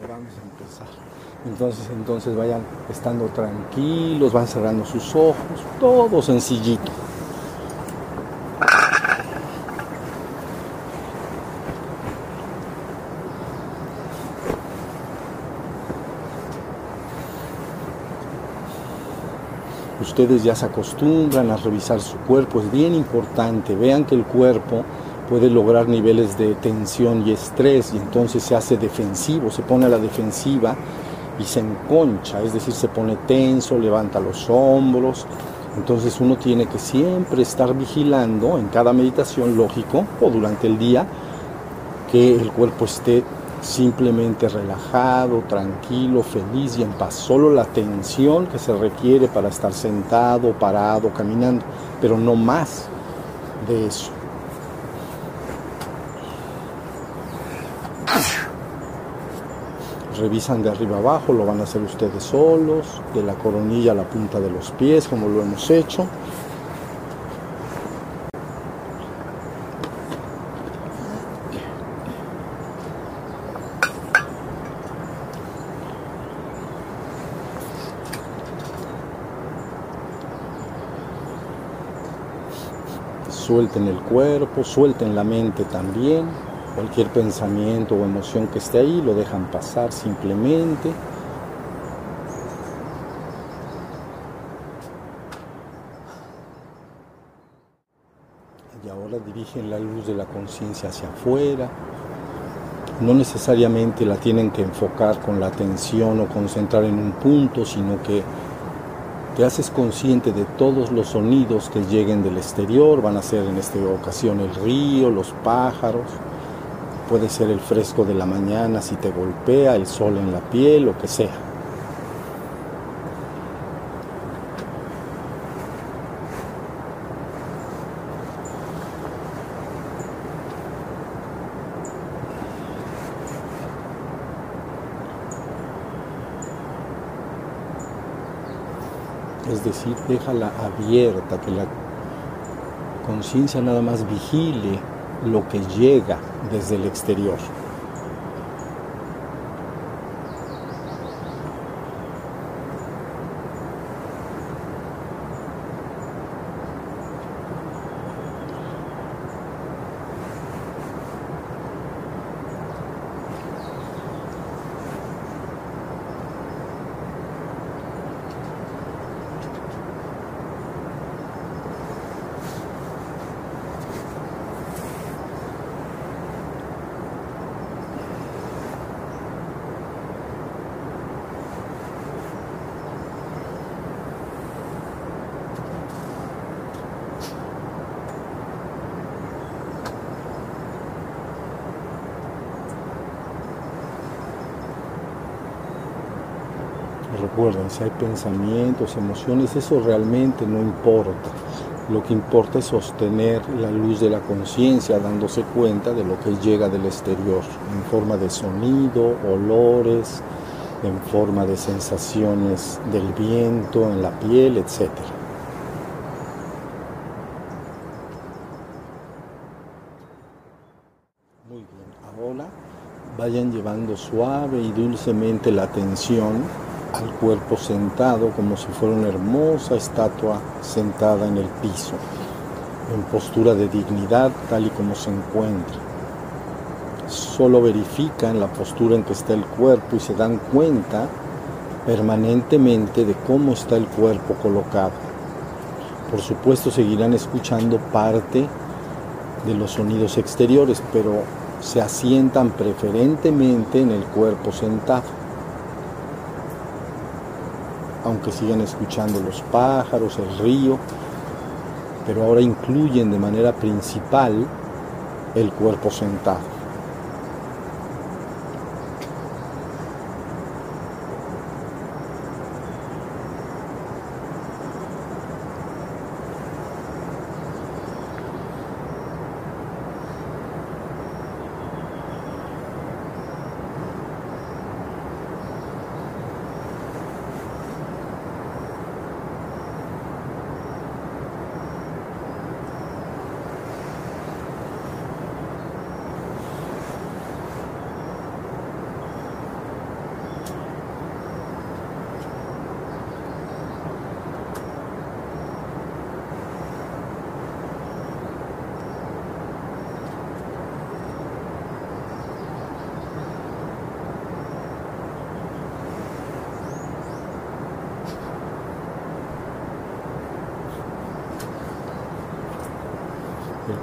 Vamos a empezar. Entonces, entonces vayan estando tranquilos, van cerrando sus ojos, todo sencillito. Ustedes ya se acostumbran a revisar su cuerpo, es bien importante. Vean que el cuerpo puede lograr niveles de tensión y estrés y entonces se hace defensivo, se pone a la defensiva y se enconcha, es decir, se pone tenso, levanta los hombros. Entonces uno tiene que siempre estar vigilando en cada meditación lógico o durante el día que el cuerpo esté simplemente relajado, tranquilo, feliz y en paz. Solo la tensión que se requiere para estar sentado, parado, caminando, pero no más de eso. Revisan de arriba abajo, lo van a hacer ustedes solos, de la coronilla a la punta de los pies, como lo hemos hecho. Suelten el cuerpo, suelten la mente también. Cualquier pensamiento o emoción que esté ahí lo dejan pasar simplemente. Y ahora dirigen la luz de la conciencia hacia afuera. No necesariamente la tienen que enfocar con la atención o concentrar en un punto, sino que te haces consciente de todos los sonidos que lleguen del exterior. Van a ser en esta ocasión el río, los pájaros puede ser el fresco de la mañana si te golpea, el sol en la piel, lo que sea. Es decir, déjala abierta, que la conciencia nada más vigile lo que llega desde el exterior. Recuerden, si hay pensamientos, emociones, eso realmente no importa. Lo que importa es sostener la luz de la conciencia, dándose cuenta de lo que llega del exterior, en forma de sonido, olores, en forma de sensaciones del viento en la piel, etc. Muy bien, ahora vayan llevando suave y dulcemente la atención al cuerpo sentado como si fuera una hermosa estatua sentada en el piso, en postura de dignidad tal y como se encuentra. Solo verifican la postura en que está el cuerpo y se dan cuenta permanentemente de cómo está el cuerpo colocado. Por supuesto seguirán escuchando parte de los sonidos exteriores, pero se asientan preferentemente en el cuerpo sentado aunque sigan escuchando los pájaros, el río, pero ahora incluyen de manera principal el cuerpo sentado.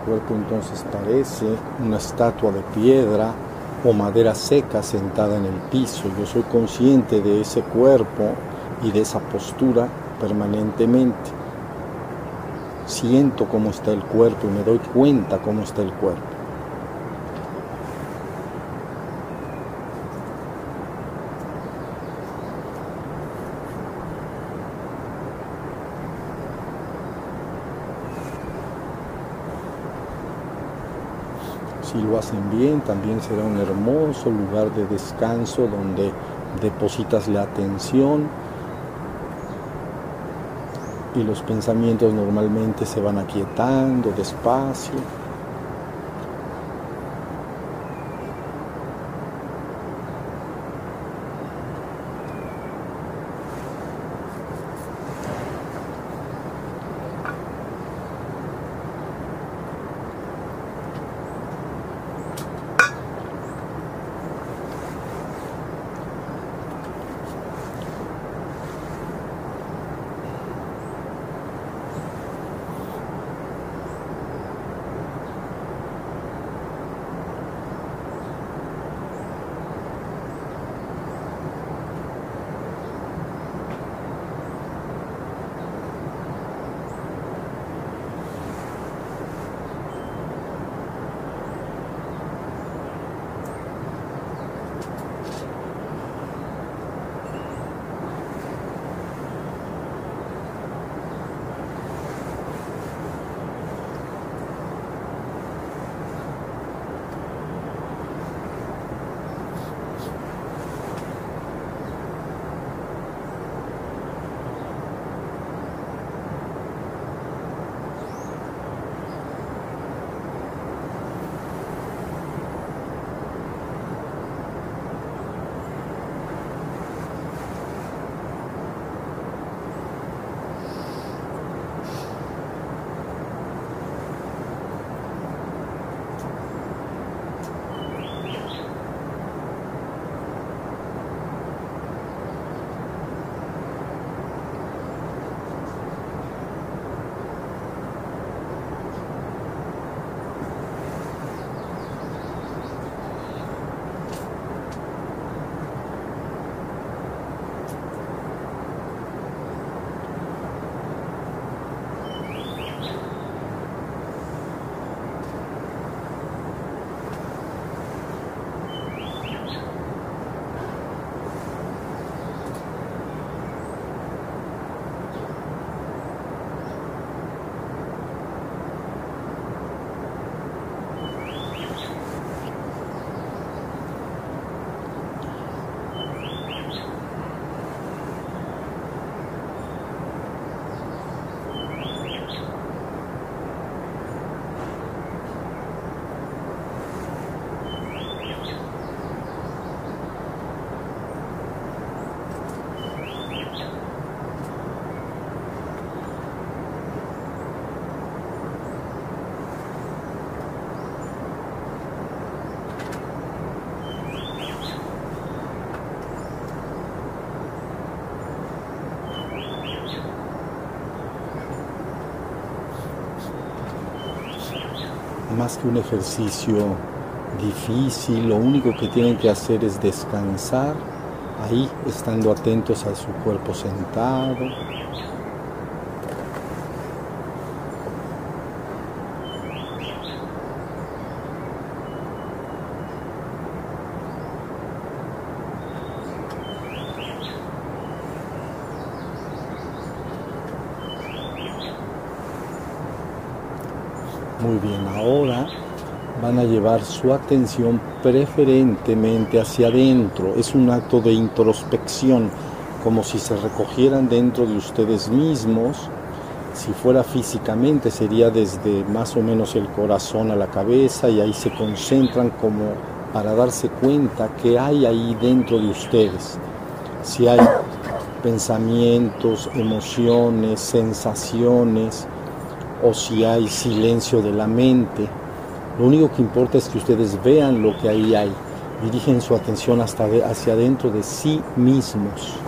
Cuerpo entonces parece una estatua de piedra o madera seca sentada en el piso. Yo soy consciente de ese cuerpo y de esa postura permanentemente. Siento cómo está el cuerpo y me doy cuenta cómo está el cuerpo. Si lo hacen bien, también será un hermoso lugar de descanso donde depositas la atención y los pensamientos normalmente se van aquietando despacio. Un ejercicio difícil, lo único que tienen que hacer es descansar ahí, estando atentos a su cuerpo sentado. Muy bien, ahora van a llevar su atención preferentemente hacia adentro. Es un acto de introspección, como si se recogieran dentro de ustedes mismos. Si fuera físicamente sería desde más o menos el corazón a la cabeza y ahí se concentran como para darse cuenta que hay ahí dentro de ustedes. Si hay pensamientos, emociones, sensaciones, o si hay silencio de la mente. Lo único que importa es que ustedes vean lo que ahí hay. Dirigen su atención hasta de, hacia adentro de sí mismos.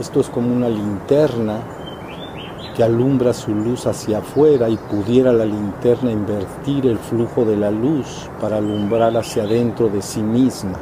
Esto es como una linterna que alumbra su luz hacia afuera y pudiera la linterna invertir el flujo de la luz para alumbrar hacia adentro de sí misma.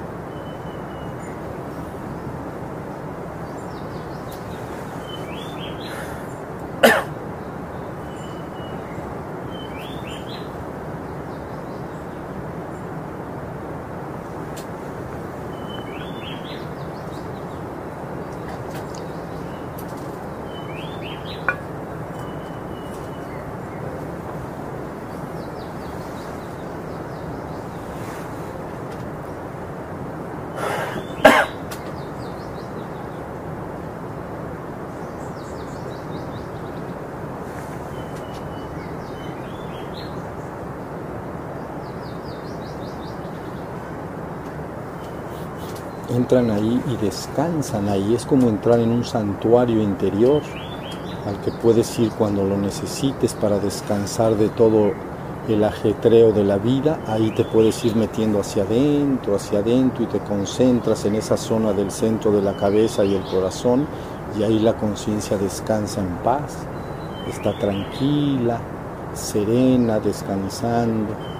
Entran ahí y descansan ahí. Es como entrar en un santuario interior al que puedes ir cuando lo necesites para descansar de todo el ajetreo de la vida. Ahí te puedes ir metiendo hacia adentro, hacia adentro y te concentras en esa zona del centro de la cabeza y el corazón y ahí la conciencia descansa en paz, está tranquila, serena, descansando.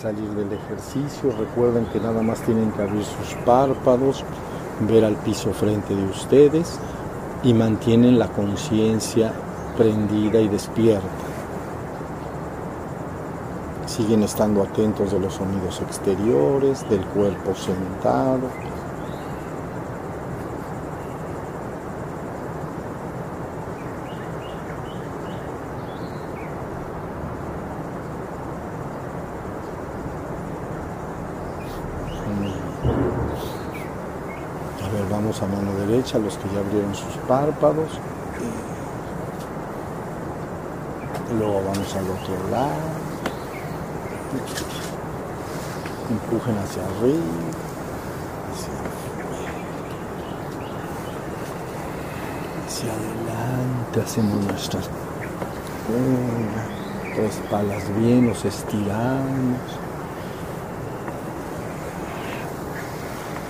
Salir del ejercicio. Recuerden que nada más tienen que abrir sus párpados, ver al piso frente de ustedes y mantienen la conciencia prendida y despierta. Siguen estando atentos de los sonidos exteriores, del cuerpo sentado, a mano derecha, los que ya abrieron sus párpados. Luego vamos al otro lado. Empujen hacia arriba. Hacia, adelante. Hacemos nuestras tres palas bien, nos estiramos.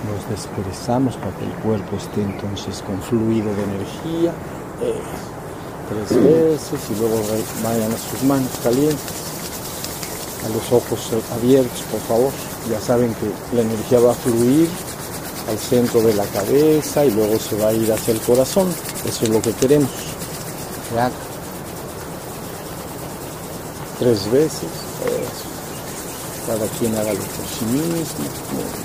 Nos desperezamos para que el cuerpo esté entonces con fluido de energía. tres veces y luego vayan a sus manos calientes, a los ojos abiertos, por favor. Ya saben que la energía va a fluir al centro de la cabeza y luego se va a ir hacia el corazón. Eso es lo que queremos. Tres veces. Cada quien hágalo por sí mismo.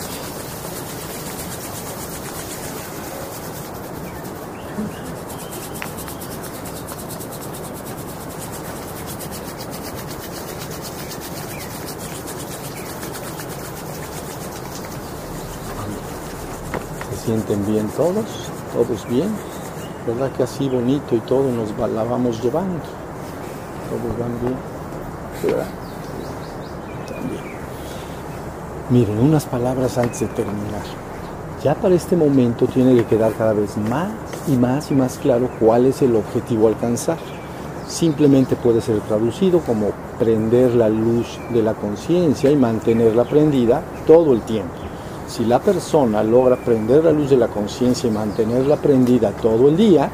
Sienten bien todos, todos bien, ¿verdad que así bonito y todo nos la vamos llevando? Todos van bien, ¿verdad? También. Miren, unas palabras antes de terminar. Ya para este momento tiene que quedar cada vez más y más y más claro cuál es el objetivo a alcanzar. Simplemente puede ser traducido como prender la luz de la conciencia y mantenerla prendida todo el tiempo. Si la persona logra prender la luz de la conciencia y mantenerla prendida todo el día,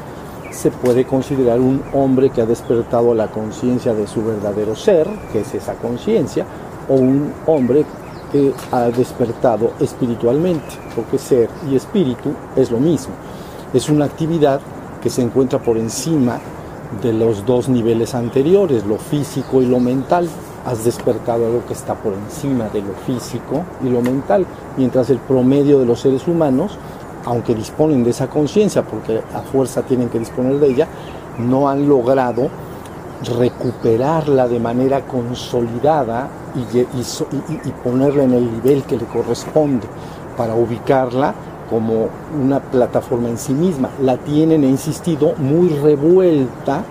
se puede considerar un hombre que ha despertado la conciencia de su verdadero ser, que es esa conciencia, o un hombre que ha despertado espiritualmente, porque ser y espíritu es lo mismo. Es una actividad que se encuentra por encima de los dos niveles anteriores, lo físico y lo mental. Has despertado algo que está por encima de lo físico y lo mental, mientras el promedio de los seres humanos, aunque disponen de esa conciencia, porque a fuerza tienen que disponer de ella, no han logrado recuperarla de manera consolidada y, ponerla en el nivel que le corresponde para ubicarla como una plataforma en sí misma. La tienen, he insistido, muy revuelta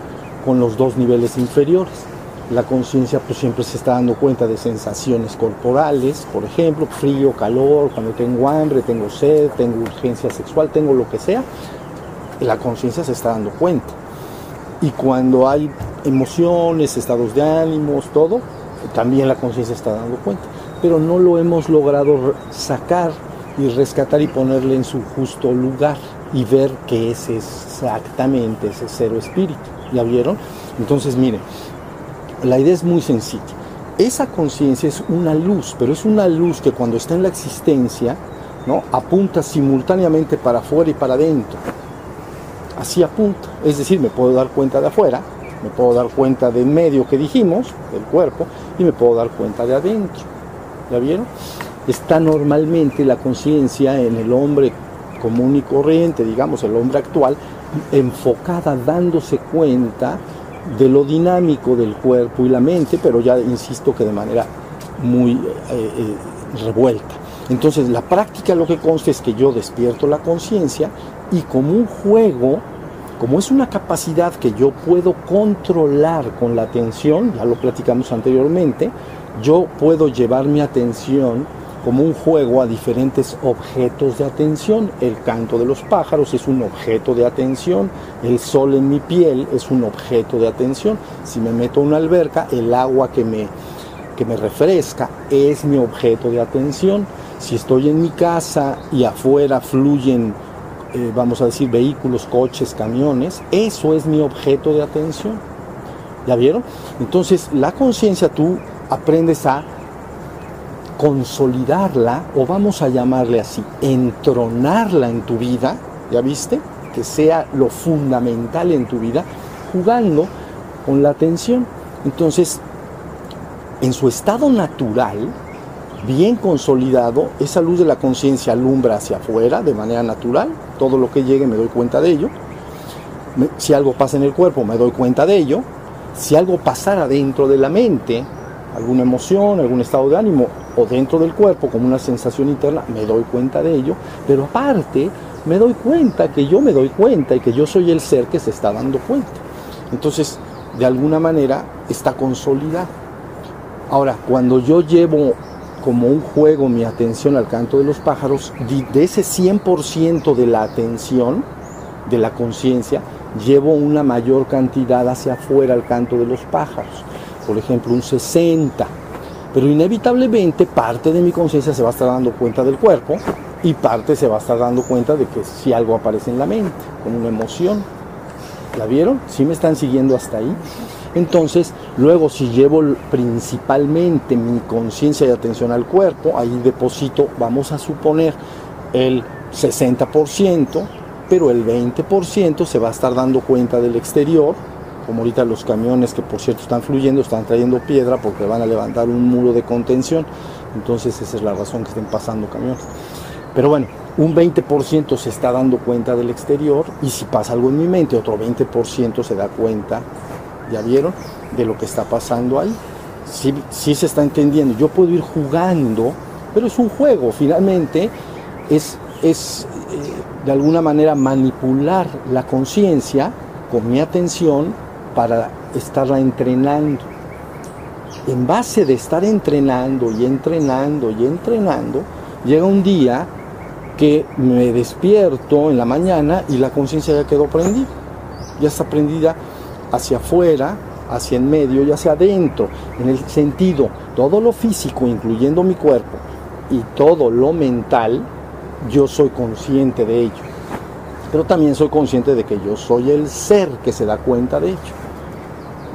con los dos niveles inferiores. La conciencia pues siempre se está dando cuenta de sensaciones corporales, por ejemplo, frío, calor, cuando tengo hambre, tengo sed, tengo urgencia sexual, tengo lo que sea, la conciencia se está dando cuenta. Y cuando hay emociones, estados de ánimos, todo, también la conciencia está dando cuenta. Pero no lo hemos logrado sacar y rescatar y ponerle en su justo lugar y ver qué es exactamente ese cero espíritu. ¿Ya vieron? Entonces, miren, la idea es muy sencilla. Esa conciencia es una luz, pero es una luz que cuando está en la existencia, ¿no? apunta simultáneamente para afuera y para adentro. Así apunta. Es decir, me puedo dar cuenta de afuera, me puedo dar cuenta del medio que dijimos, del cuerpo, y me puedo dar cuenta de adentro. ¿Ya vieron? está normalmente la conciencia en el hombre común y corriente, digamos, el hombre actual, enfocada, dándose cuenta de lo dinámico del cuerpo y la mente, pero ya insisto que de manera muy eh, eh, revuelta. Entonces la práctica lo que consta es que yo despierto la conciencia y como un juego, como es una capacidad que yo puedo controlar con la atención, ya lo platicamos anteriormente, yo puedo llevar mi atención como un juego a diferentes objetos de atención. El canto de los pájaros es un objeto de atención, el sol en mi piel es un objeto de atención. Si me meto a una alberca, el agua que me, que me refresca es mi objeto de atención. Si estoy en mi casa y afuera fluyen, eh, vamos a decir, vehículos, coches, camiones, eso es mi objeto de atención. ¿Ya vieron? Entonces, la conciencia tú aprendes a consolidarla, o vamos a llamarle así, entronarla en tu vida, ¿ya viste? Que sea lo fundamental en tu vida, jugando con la atención. Entonces, en su estado natural, bien consolidado, esa luz de la conciencia alumbra hacia afuera de manera natural, todo lo que llegue me doy cuenta de ello. Si algo pasa en el cuerpo, me doy cuenta de ello. Si algo pasara dentro de la mente, alguna emoción, algún estado de ánimo o dentro del cuerpo como una sensación interna, me doy cuenta de ello, pero aparte me doy cuenta que yo me doy cuenta y que yo soy el ser que se está dando cuenta. Entonces, de alguna manera está consolidado. Ahora, cuando yo llevo como un juego mi atención al canto de los pájaros, de ese 100% de la atención, de la conciencia, llevo una mayor cantidad hacia afuera al canto de los pájaros por ejemplo un 60, pero inevitablemente parte de mi conciencia se va a estar dando cuenta del cuerpo y parte se va a estar dando cuenta de que si algo aparece en la mente, como una emoción. ¿La vieron? ¿Sí me están siguiendo hasta ahí? Entonces, luego si llevo principalmente mi conciencia y atención al cuerpo, ahí deposito, vamos a suponer, el 60%, pero el 20% se va a estar dando cuenta del exterior, como ahorita los camiones que por cierto están fluyendo, están trayendo piedra porque van a levantar un muro de contención, entonces esa es la razón que estén pasando camiones. Pero bueno, un 20% se está dando cuenta del exterior y si pasa algo en mi mente, otro 20% se da cuenta, ya vieron, de lo que está pasando ahí. Sí, sí se está entendiendo, yo puedo ir jugando, pero es un juego, finalmente es, es eh, de alguna manera manipular la conciencia con mi atención para estarla entrenando. En base de estar entrenando y entrenando y entrenando, llega un día que me despierto en la mañana y la conciencia ya quedó prendida. Ya está prendida hacia afuera, hacia en medio y hacia adentro, en el sentido, todo lo físico, incluyendo mi cuerpo, y todo lo mental, yo soy consciente de ello. Pero también soy consciente de que yo soy el ser que se da cuenta de ello.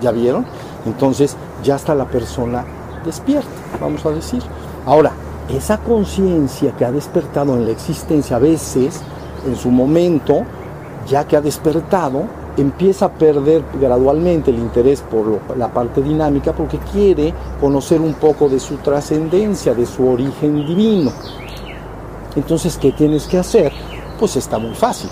¿Ya vieron? Entonces ya está la persona despierta, vamos a decir. Ahora, esa conciencia que ha despertado en la existencia a veces, en su momento, ya que ha despertado, empieza a perder gradualmente el interés por la parte dinámica porque quiere conocer un poco de su trascendencia, de su origen divino. Entonces, ¿qué tienes que hacer? Pues está muy fácil.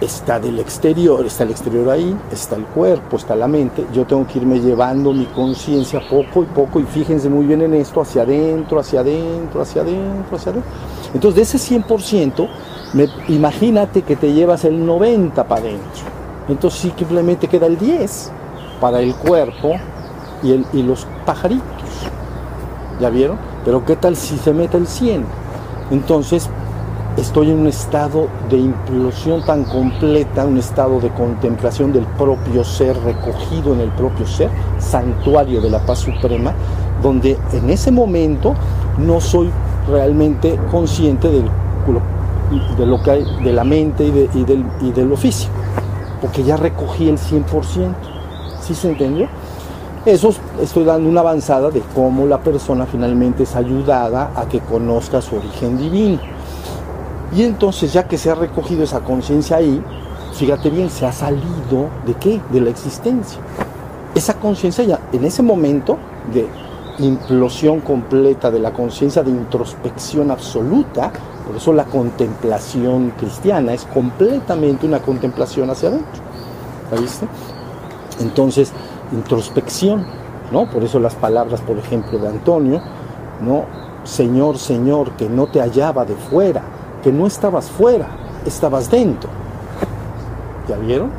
Está del exterior, está el exterior ahí, está el cuerpo, está la mente. Yo tengo que irme llevando mi conciencia poco y poco, y fíjense muy bien en esto, hacia adentro, hacia adentro, hacia adentro, hacia adentro. Entonces, de ese 100%, imagínate que te llevas el 90 para adentro. Entonces simplemente queda el 10 para el cuerpo y, el, y los pajaritos. ¿Ya vieron? Pero ¿qué tal si se mete el 100? Entonces estoy en un estado de implosión tan completa, un estado de contemplación del propio ser, recogido en el propio ser, santuario de la paz suprema, donde en ese momento no soy realmente consciente de lo que de la mente y de, y del, y lo físico, porque ya recogí el 100%. ¿Sí se entendió? Eso estoy dando una avanzada de cómo la persona finalmente es ayudada a que conozca su origen divino. Y entonces ya que se ha recogido esa conciencia ahí, fíjate bien, se ha salido de qué? De la existencia. Esa conciencia ya en ese momento de implosión completa de la conciencia, de introspección absoluta, por eso la contemplación cristiana es completamente una contemplación hacia adentro. ¿La viste? Entonces, introspección, ¿no? Por eso las palabras, por ejemplo, de Antonio, ¿no? Señor, Señor, que no te hallaba de fuera, que no estabas fuera, estabas dentro. ¿Ya vieron?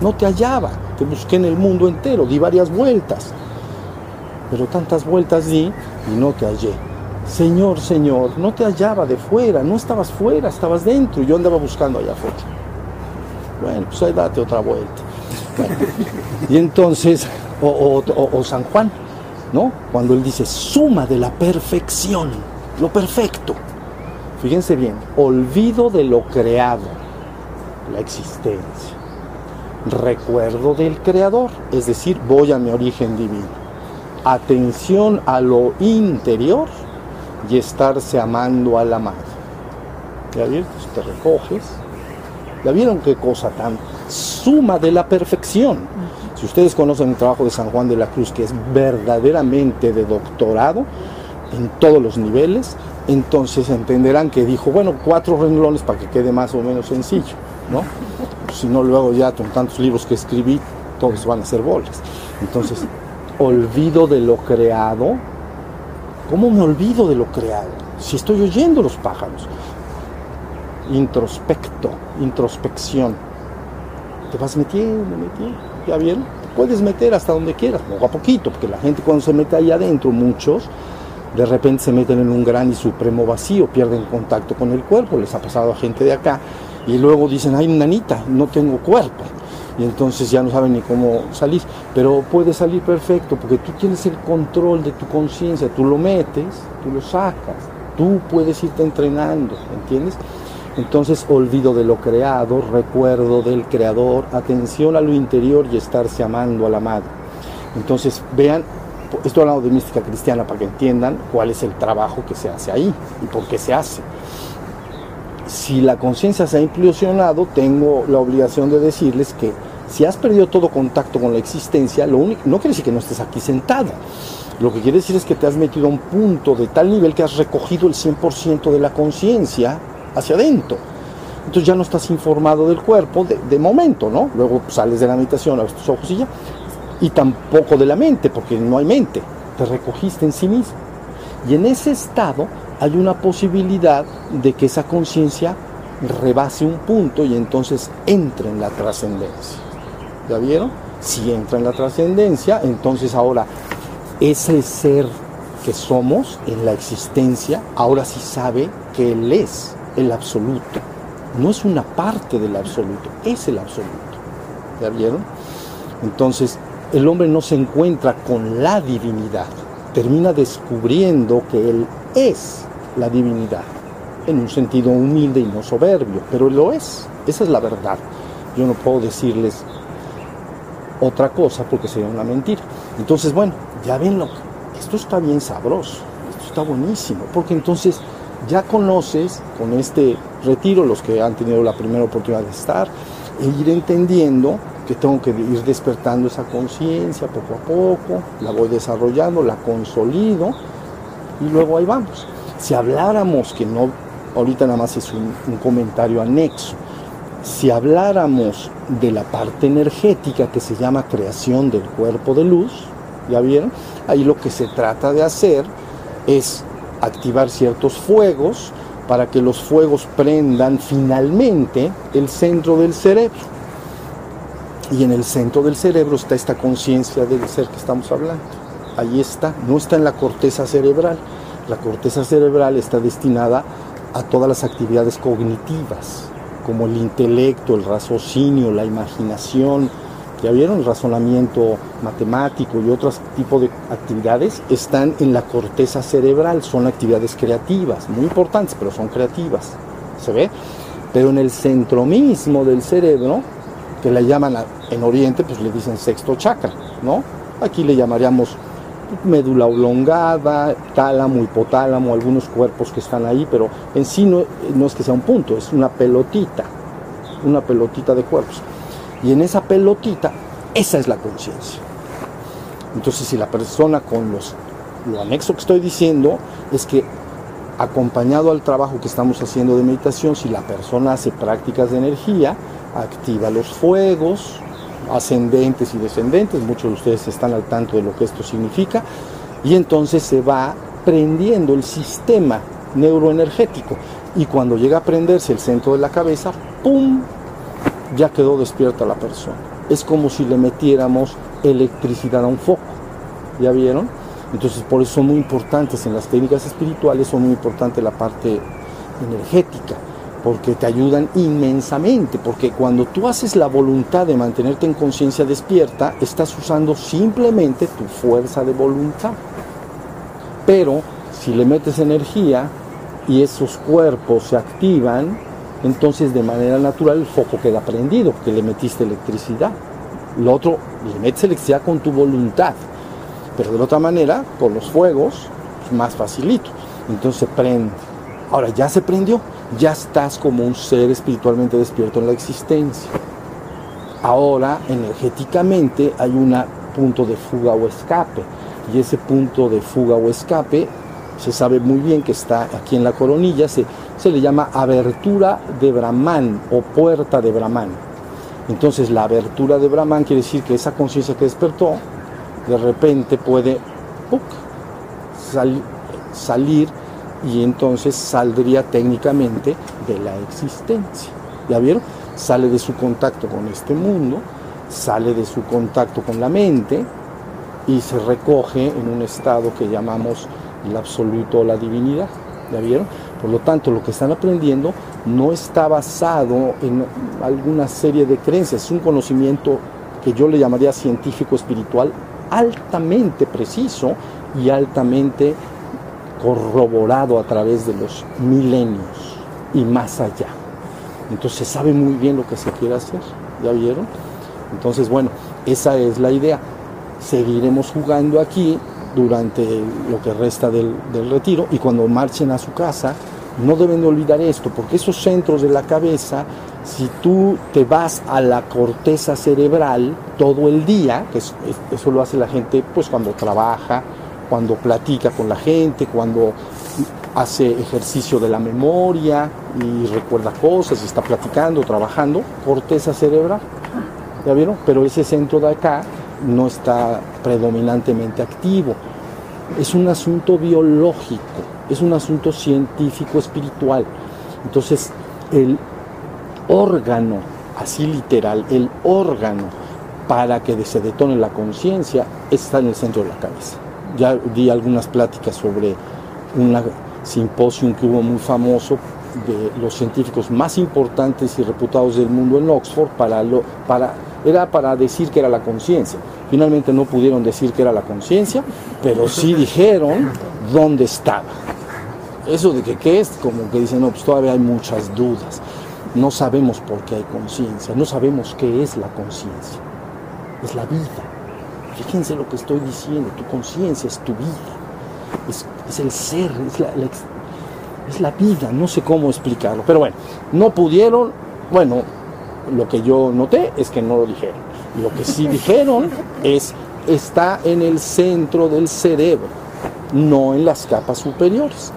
No te hallaba, te busqué en el mundo entero, di varias vueltas, pero tantas vueltas di y no te hallé. Señor, Señor, no te hallaba de fuera, no estabas fuera, estabas dentro. Y yo andaba buscando allá afuera. Bueno, pues ahí date otra vuelta. y entonces, o, o, San Juan, ¿no? Cuando él dice, suma de la perfección, lo perfecto. Fíjense bien, olvido de lo creado, la existencia. Recuerdo del creador, es decir, voy a mi origen divino. Atención a lo interior y estarse amando a la madre. ¿Ya vieron? te recoges. ¿Ya vieron qué cosa tan suma de la perfección? Si ustedes conocen el trabajo de San Juan de la Cruz, que es verdaderamente de doctorado en todos los niveles, entonces entenderán que dijo, bueno, cuatro renglones para que quede más o menos sencillo, ¿no? Si no, luego ya con tantos libros que escribí, todos van a ser bolas. Entonces, olvido de lo creado ¿Cómo me olvido de lo creado? Si estoy oyendo los pájaros. Introspecto, introspección. Te vas metiendo, metiendo. ¿Ya bien? Te puedes meter hasta donde quieras, poco a poquito, porque la gente cuando se mete ahí adentro, muchos, de repente se meten en un gran y supremo vacío, pierden contacto con el cuerpo, les ha pasado a gente de acá, y luego dicen, ay, nanita, no tengo cuerpo y entonces ya no saben ni cómo salir. Pero puede salir perfecto porque tú tienes el control de tu conciencia, tú lo metes, tú lo sacas, tú puedes irte entrenando, ¿entiendes? Entonces olvido de lo creado, recuerdo del creador, atención a lo interior y estarse amando a la madre. Entonces vean, estoy hablando de mística cristiana para que entiendan cuál es el trabajo que se hace ahí y por qué se hace si la conciencia se ha implosionado, tengo la obligación de decirles que si has perdido todo contacto con la existencia, lo único, no quiere decir que no estés aquí sentado. Lo que quiere decir es que te has metido a un punto de tal nivel que has recogido el 100% de la conciencia hacia adentro. Entonces ya no estás informado del cuerpo de, momento, ¿no? Luego sales de la meditación, abres tus ojos y ya. Y tampoco de la mente, porque no hay mente. Te recogiste en sí mismo. Y en ese estado hay una posibilidad de que esa conciencia rebase un punto y entonces entra en la trascendencia. ¿Ya vieron? Si entra en la trascendencia, entonces ahora ese ser que somos en la existencia, ahora sí sabe que Él es el absoluto. No es una parte del absoluto, es el absoluto. ¿Ya vieron? Entonces, el hombre no se encuentra con la divinidad, termina descubriendo que Él es la divinidad, en un sentido humilde y no soberbio, pero lo es, esa es la verdad. Yo no puedo decirles otra cosa porque sería una mentira. Entonces, bueno, ya ven lo que, esto está bien sabroso, esto está buenísimo, porque entonces ya conoces con este retiro, los que han tenido la primera oportunidad de estar, e ir entendiendo que tengo que ir despertando esa conciencia poco a poco, la voy desarrollando, la consolido y luego ahí vamos. Si habláramos, que no, ahorita nada más es un, un comentario anexo, si habláramos de la parte energética que se llama creación del cuerpo de luz, ¿ya vieron? Ahí lo que se trata de hacer es activar ciertos fuegos para que los fuegos prendan finalmente el centro del cerebro. Y en el centro del cerebro está esta conciencia del ser que estamos hablando. Ahí está, no está en la corteza cerebral. La corteza cerebral está destinada a todas las actividades cognitivas, como el intelecto, el raciocinio, la imaginación, ya vieron, el razonamiento matemático y otros tipos de actividades están en la corteza cerebral, son actividades creativas, muy importantes, pero son creativas, ¿se ve? Pero en el centro mismo del cerebro, que le llaman en Oriente, pues le dicen sexto chakra, ¿no? Aquí le llamaríamos médula oblongada, tálamo, hipotálamo, algunos cuerpos que están ahí, pero en sí no, no es que sea un punto, es una pelotita, una pelotita de cuerpos. Y en esa pelotita, esa es la conciencia. Entonces, si la persona con los, lo anexo que estoy diciendo es que acompañado al trabajo que estamos haciendo de meditación, si la persona hace prácticas de energía, activa los fuegos, ascendentes y descendentes, muchos de ustedes están al tanto de lo que esto significa, y entonces se va prendiendo el sistema neuroenergético. Y cuando llega a prenderse el centro de la cabeza, ¡pum! ya quedó despierta la persona. Es como si le metiéramos electricidad a un foco. ¿Ya vieron? Entonces por eso son muy importantes en las técnicas espirituales, son muy importantes la parte energética, porque te ayudan inmensamente, porque cuando tú haces la voluntad de mantenerte en conciencia despierta, estás usando simplemente tu fuerza de voluntad. Pero si le metes energía y esos cuerpos se activan, entonces de manera natural el foco queda prendido, que le metiste electricidad. Lo otro, le metes electricidad con tu voluntad, pero de otra manera, con los fuegos, más facilito. Entonces prende. Ahora ya se prendió, ya estás como un ser espiritualmente despierto en la existencia. Ahora, energéticamente, hay un punto de fuga o escape. Y ese punto de fuga o escape se sabe muy bien que está aquí en la coronilla, se, le llama abertura de Brahman o puerta de Brahman. Entonces la abertura de Brahman quiere decir que esa conciencia que despertó, de repente puede salir y entonces saldría técnicamente de la existencia. ¿Ya vieron? Sale de su contacto con este mundo, sale de su contacto con la mente y se recoge en un estado que llamamos el absoluto o la divinidad. ¿Ya vieron? Por lo tanto, lo que están aprendiendo no está basado en alguna serie de creencias, es un conocimiento que yo le llamaría científico espiritual altamente preciso y altamente corroborado a través de los milenios y más allá. Entonces se sabe muy bien lo que se quiere hacer, ¿ya vieron? Entonces, bueno, esa es la idea. Seguiremos jugando aquí durante lo que resta del, retiro y cuando marchen a su casa, no deben de olvidar esto, porque esos centros de la cabeza, si tú te vas a la corteza cerebral todo el día, que eso lo hace la gente pues cuando trabaja, cuando platica con la gente, cuando hace ejercicio de la memoria y recuerda cosas y está platicando, trabajando, corteza cerebral. ¿Ya vieron? Pero ese centro de acá no está predominantemente activo. Es un asunto biológico, es un asunto científico espiritual. Entonces, el órgano, así literal, el órgano para que se detone la conciencia está en el centro de la cabeza. Ya di algunas pláticas sobre un simposio que hubo muy famoso de los científicos más importantes y reputados del mundo en Oxford para lo, para, era para decir que era la conciencia. Finalmente no pudieron decir que era la conciencia, pero sí dijeron dónde estaba. Eso de que qué es, como que dicen, no, pues todavía hay muchas dudas. No sabemos por qué hay conciencia, no sabemos qué es la conciencia. Es la vida. Fíjense lo que estoy diciendo, tu conciencia es tu vida, es, el ser, es la, es la vida, no sé cómo explicarlo. Pero bueno, no pudieron, bueno, lo que yo noté es que no lo dijeron. Lo que sí dijeron es, está en el centro del cerebro, no en las capas superiores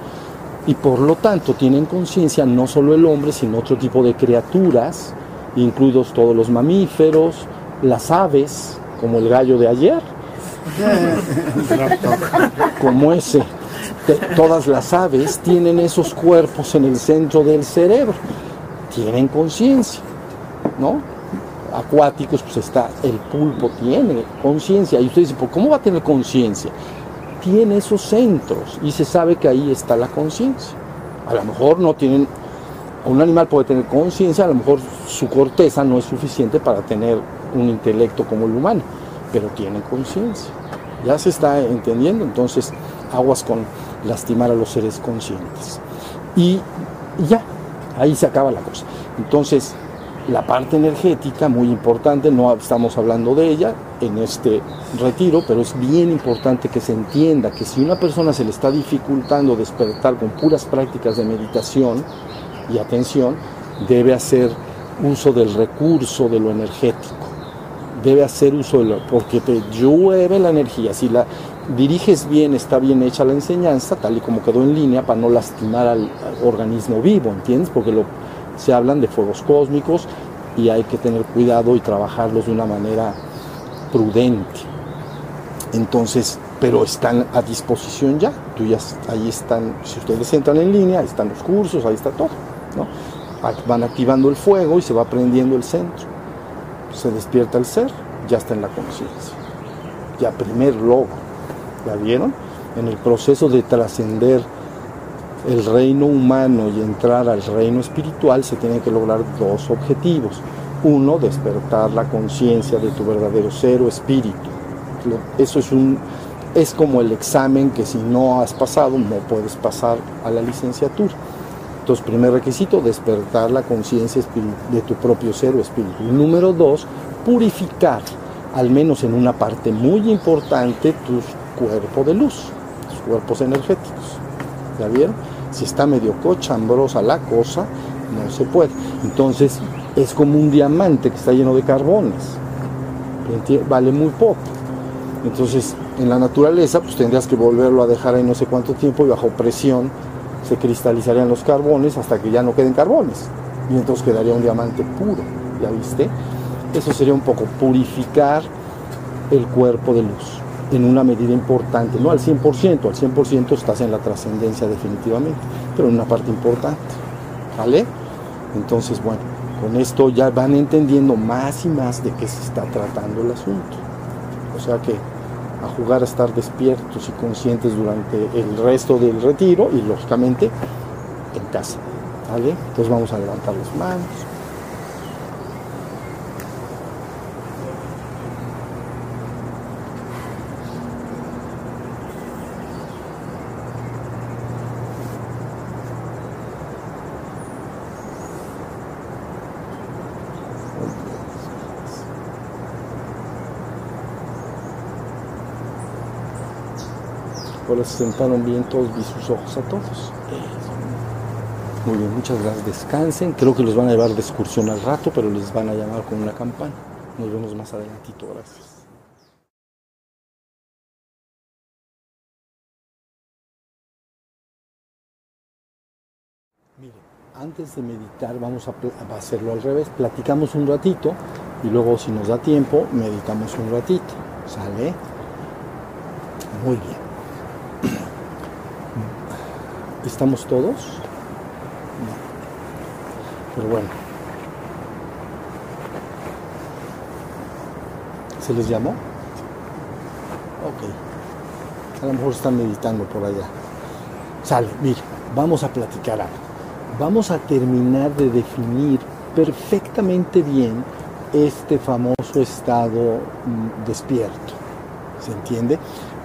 y por lo tanto tienen conciencia no solo el hombre, sino otro tipo de criaturas, incluidos todos los mamíferos, las aves, como el gallo de ayer, como ese. Todas las aves tienen esos cuerpos en el centro del cerebro, tienen conciencia, ¿no? Acuáticos, pues está, el pulpo tiene conciencia. Y usted dice, ¿por cómo va a tener conciencia? tiene esos centros y se sabe que ahí está la conciencia. A lo mejor no tienen, un animal puede tener conciencia, a lo mejor su corteza no es suficiente para tener un intelecto como el humano, pero tiene conciencia. Ya se está entendiendo, entonces aguas con lastimar a los seres conscientes. Y ya, ahí se acaba la cosa. Entonces, la parte energética, muy importante, no estamos hablando de ella en este retiro, pero es bien importante que se entienda que si una persona se le está dificultando despertar con puras prácticas de meditación y atención, debe hacer uso del recurso de lo energético. Debe hacer uso de lo, porque te llueve la energía. Si la diriges bien, está bien hecha la enseñanza, tal y como quedó en línea, para no lastimar al, organismo vivo, ¿entiendes? Porque se hablan de fuegos cósmicos y hay que tener cuidado y trabajarlos de una manera prudente. Entonces, pero están a disposición ya, tú ya ahí están, si ustedes entran en línea, ahí están los cursos, ahí está todo, ¿no? Van activando el fuego y se va prendiendo el centro. Se despierta el ser, ya está en la conciencia. Ya primer logro, ¿ya vieron? En el proceso de trascender el reino humano y entrar al reino espiritual se tienen que lograr dos objetivos. Uno, despertar la conciencia de tu verdadero ser o espíritu. Eso es un es como el examen que si no has pasado no puedes pasar a la licenciatura. Entonces, primer requisito, despertar la conciencia de tu propio ser o espíritu. Número dos, purificar, al menos en una parte muy importante, tu cuerpo de luz, tus cuerpos energéticos. ¿Ya vieron? Si está medio cochambrosa la cosa, no se puede. Entonces es como un diamante que está lleno de carbones. Vale muy poco. Entonces en la naturaleza pues tendrías que volverlo a dejar ahí no sé cuánto tiempo y bajo presión se cristalizarían los carbones hasta que ya no queden carbones. Y entonces quedaría un diamante puro. ¿Ya viste? Eso sería un poco purificar el cuerpo de luz en una medida importante, no al 100%, al 100% estás en la trascendencia definitivamente, pero en una parte importante, ¿vale? Entonces, bueno, con esto ya van entendiendo más y más de qué se está tratando el asunto. O sea que a jugar a estar despiertos y conscientes durante el resto del retiro y lógicamente en casa, ¿vale? Entonces vamos a levantar las manos. Ahora se sentaron bien todos, vi sus ojos a todos. Muy bien, muchas gracias. Descansen. Creo que los van a llevar de excursión al rato, pero les van a llamar con una campana. Nos vemos más adelantito. Gracias. Miren, antes de meditar vamos a, a hacerlo al revés. Platicamos un ratito y luego si nos da tiempo meditamos un ratito. ¿Sale? Muy bien. ¿Estamos todos? Pero bueno. ¿Se les llamó? Ok. A lo mejor están meditando por allá. Sale, mire, vamos a platicar algo. Vamos a terminar de definir perfectamente bien este famoso estado mm, despierto. ¿Se entiende?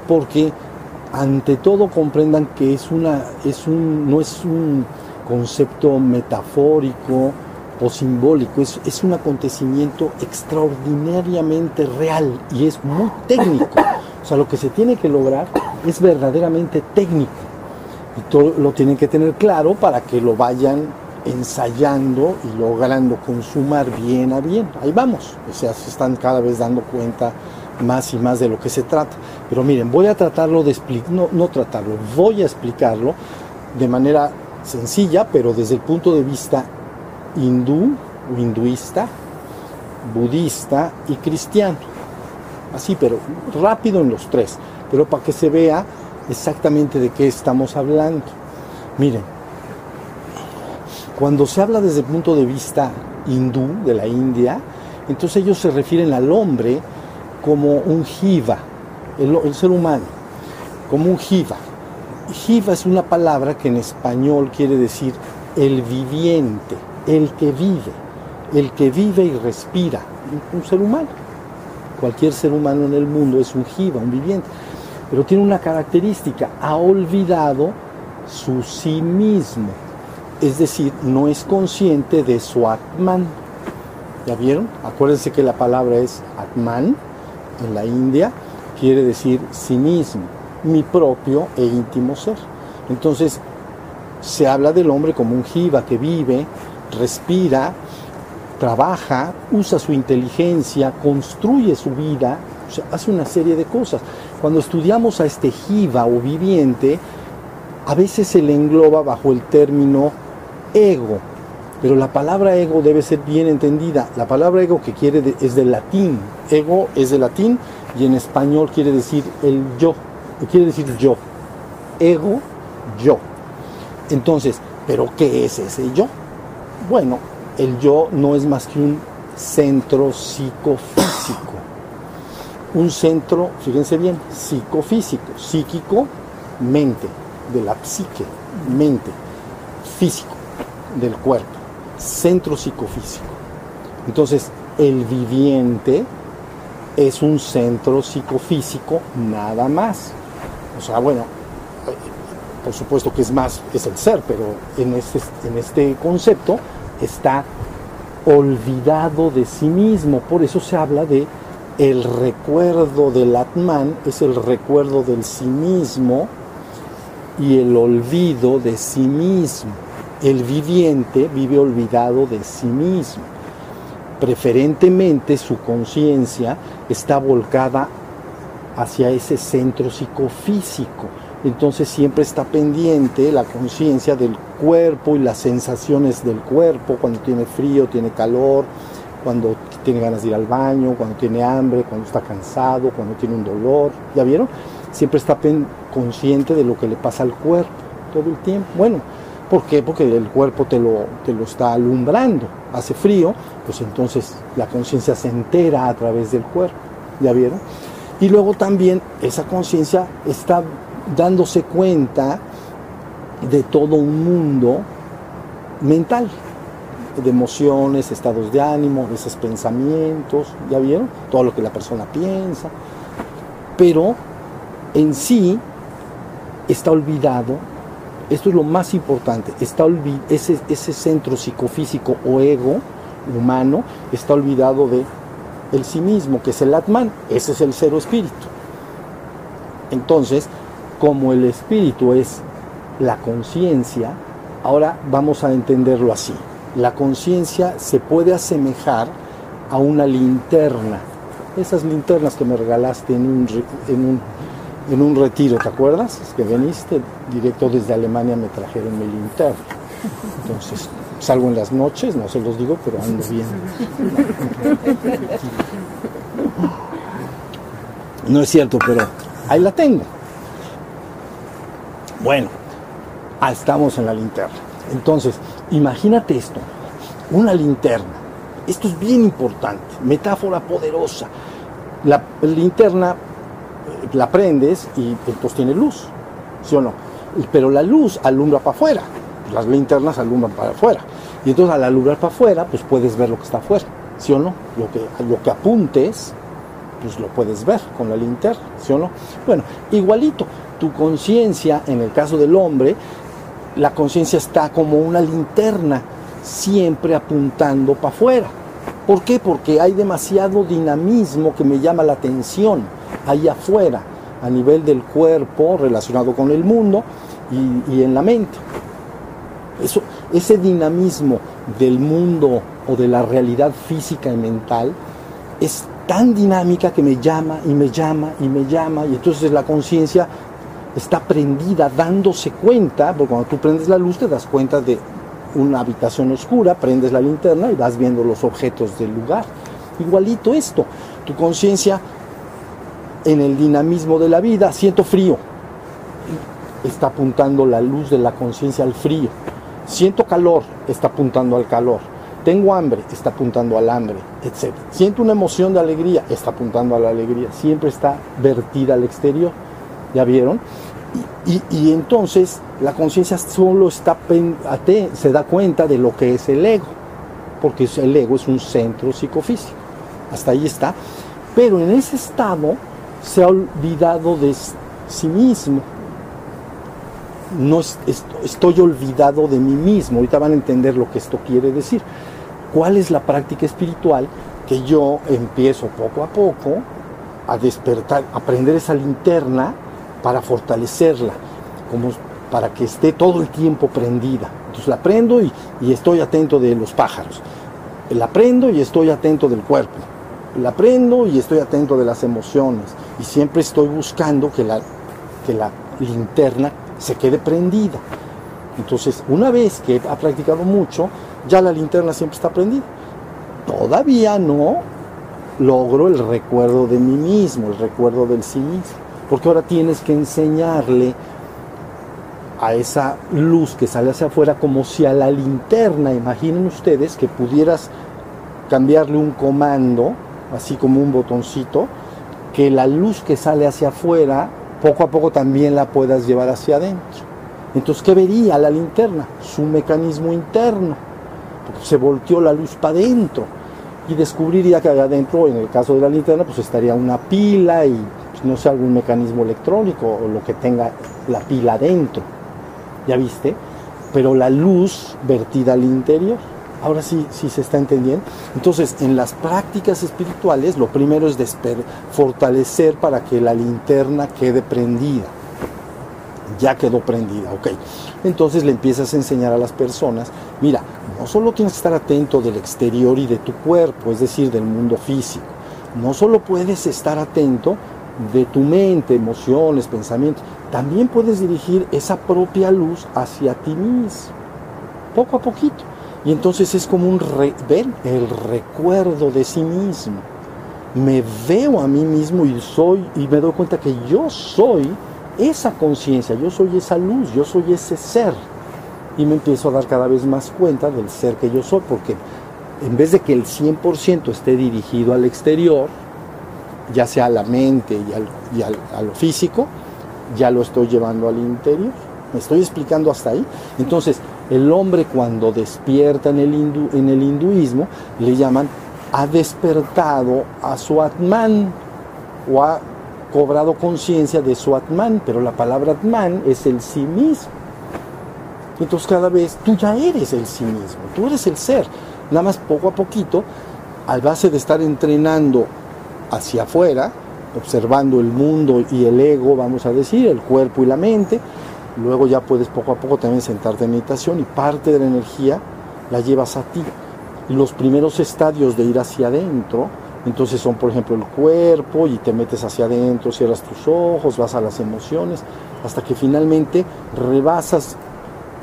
Porque ante todo comprendan que es una, es un, no es un concepto metafórico o simbólico, es, es un acontecimiento extraordinariamente real y es muy técnico. O sea, lo que se tiene que lograr es verdaderamente técnico. Y todo lo tienen que tener claro para que lo vayan ensayando y logrando consumar bien a bien. Ahí vamos. O sea, se están cada vez dando cuenta más y más de lo que se trata. Pero miren, voy a tratarlo de no, no tratarlo, voy a explicarlo de manera sencilla, pero desde el punto de vista hindú o hinduista, budista y cristiano. Así, pero rápido en los tres, pero para que se vea exactamente de qué estamos hablando. Miren, cuando se habla desde el punto de vista hindú, de la India, entonces ellos se refieren al hombre como un jiva, el, ser humano, como un jiva. Jiva es una palabra que en español quiere decir el viviente, el que vive, el que vive y respira, un ser humano. Cualquier ser humano en el mundo es un jiva, un viviente. Pero tiene una característica, ha olvidado su sí mismo. Es decir, no es consciente de su Atman. ¿Ya vieron? Acuérdense que la palabra es Atman en la India, quiere decir sí mismo, mi propio e íntimo ser. Entonces, se habla del hombre como un jiva que vive, respira, trabaja, usa su inteligencia, construye su vida, hace una serie de cosas. Cuando estudiamos a este jiva o viviente, a veces se le engloba bajo el término ego, pero la palabra ego debe ser bien entendida. La palabra ego que quiere es del latín. Ego es de latín y en español quiere decir el yo. Quiere decir yo. Ego, yo. Entonces, ¿pero qué es ese yo? Bueno, el yo no es más que un centro psicofísico. Un centro, fíjense bien, psicofísico. Psíquico, mente, de la psique, mente. Físico, del cuerpo centro psicofísico. Entonces, el viviente es un centro psicofísico nada más. O sea, bueno, por supuesto que es más, es el ser, pero en este, en este concepto está olvidado de sí mismo. Por eso se habla de el recuerdo del Atman, es el recuerdo del sí mismo y el olvido de sí mismo el viviente vive olvidado de sí mismo. Preferentemente su conciencia está volcada hacia ese centro psicofísico. Entonces siempre está pendiente la conciencia del cuerpo y las sensaciones del cuerpo, cuando tiene frío, tiene calor, cuando tiene ganas de ir al baño, cuando tiene hambre, cuando está cansado, cuando tiene un dolor. ¿Ya vieron? Siempre está consciente de lo que le pasa al cuerpo todo el tiempo. Bueno, ¿Por qué? Porque el cuerpo te lo, te lo está alumbrando. Hace frío, pues entonces la conciencia se entera a través del cuerpo. ¿Ya vieron? Y luego también esa conciencia está dándose cuenta de todo un mundo mental, de emociones, estados de ánimo, esos pensamientos, ¿ya vieron? Todo lo que la persona piensa. Pero en sí está olvidado esto es lo más importante, está ese, ese centro psicofísico o ego humano está olvidado de el sí mismo, que es el Atman, ese es el cero espíritu. Entonces, como el espíritu es la conciencia, ahora vamos a entenderlo así. La conciencia se puede asemejar a una linterna. Esas linternas que me regalaste en un, en un en un retiro, ¿te acuerdas? Es que veniste directo desde Alemania, me trajeron mi linterna. Entonces, salgo en las noches, no se los digo, pero ando bien. No es cierto, pero ahí la tengo. Bueno, ah, estamos en la linterna. Entonces, imagínate esto. una linterna. Esto es bien importante, metáfora poderosa. La linterna la prendes y entonces tiene luz, ¿sí o no? Pero la luz alumbra para afuera, las linternas alumbran para afuera. Y entonces al alumbrar para afuera, pues puedes ver lo que está afuera, ¿sí o no? Lo que, lo que apuntes, pues lo puedes ver con la linterna, ¿sí o no? Bueno, igualito, tu conciencia, en el caso del hombre, la conciencia está como una linterna, siempre apuntando para afuera. ¿Por qué? Porque hay demasiado dinamismo que me llama la atención ahí afuera, a nivel del cuerpo relacionado con el mundo y, en la mente. Eso, ese dinamismo del mundo o de la realidad física y mental es tan dinámica que me llama y me llama y me llama y entonces la conciencia está prendida dándose cuenta, porque cuando tú prendes la luz te das cuenta de una habitación oscura, prendes la linterna y vas viendo los objetos del lugar. Igualito esto, tu conciencia en el dinamismo de la vida, siento frío, está apuntando la luz de la conciencia al frío. Siento calor, está apuntando al calor. Tengo hambre, está apuntando al hambre, etc. Siento una emoción de alegría, está apuntando a la alegría. Siempre está vertida al exterior. ¿Ya vieron? Y, entonces la conciencia solo está se da cuenta de lo que es el ego, porque el ego es un centro psicofísico. Hasta ahí está. Pero en ese estado se ha olvidado de sí mismo. No estoy olvidado de mí mismo. Ahorita van a entender lo que esto quiere decir. ¿Cuál es la práctica espiritual que yo empiezo poco a poco a despertar, a prender esa linterna para fortalecerla, como para que esté todo el tiempo prendida. Entonces la prendo y, estoy atento de los pájaros. La prendo y estoy atento del cuerpo. La prendo y estoy atento de las emociones. Y siempre estoy buscando que la, que la linterna se quede prendida. Entonces, una vez que ha practicado mucho, ya la linterna siempre está prendida. Todavía no logro el recuerdo de mí mismo, el recuerdo del sí mismo porque ahora tienes que enseñarle a esa luz que sale hacia afuera como si a la linterna, imaginen ustedes que pudieras cambiarle un comando, así como un botoncito, que la luz que sale hacia afuera poco a poco también la puedas llevar hacia adentro. Entonces, ¿qué vería la linterna? Su mecanismo interno, porque se volteó la luz para adentro y descubriría que adentro, en el caso de la linterna, pues estaría una pila y no sé, algún mecanismo electrónico o lo que tenga la pila dentro. ¿Ya viste? Pero la luz vertida al interior. Ahora sí, sí se está entendiendo. Entonces, en las prácticas espirituales, lo primero es fortalecer para que la linterna quede prendida. Ya quedó prendida, ok. Entonces le empiezas a enseñar a las personas, mira, no solo tienes que estar atento del exterior y de tu cuerpo, es decir, del mundo físico. No solo puedes estar atento de tu mente, emociones, pensamientos, también puedes dirigir esa propia luz hacia ti mismo, poco a poquito. Y entonces es como un, el recuerdo de sí mismo. Me veo a mí mismo y soy, y me doy cuenta que yo soy esa conciencia, yo soy esa luz, yo soy ese ser. Y me empiezo a dar cada vez más cuenta del ser que yo soy, porque en vez de que el 100% esté dirigido al exterior, ya sea a la mente y, a lo físico, ya lo estoy llevando al interior. ¿Me estoy explicando hasta ahí? Entonces, el hombre cuando despierta en el, hinduismo, le llaman, ha despertado a su Atman o ha cobrado conciencia de su Atman, pero la palabra Atman es el sí mismo. Entonces cada vez tú ya eres el sí mismo, tú eres el ser. Nada más poco a poquito, al base de estar entrenando hacia afuera, observando el mundo y el ego, vamos a decir, el cuerpo y la mente. Luego ya puedes poco a poco también sentarte en meditación y parte de la energía la llevas a ti. Los primeros estadios de ir hacia adentro, entonces son por ejemplo el cuerpo y te metes hacia adentro, cierras tus ojos, vas a las emociones, hasta que finalmente rebasas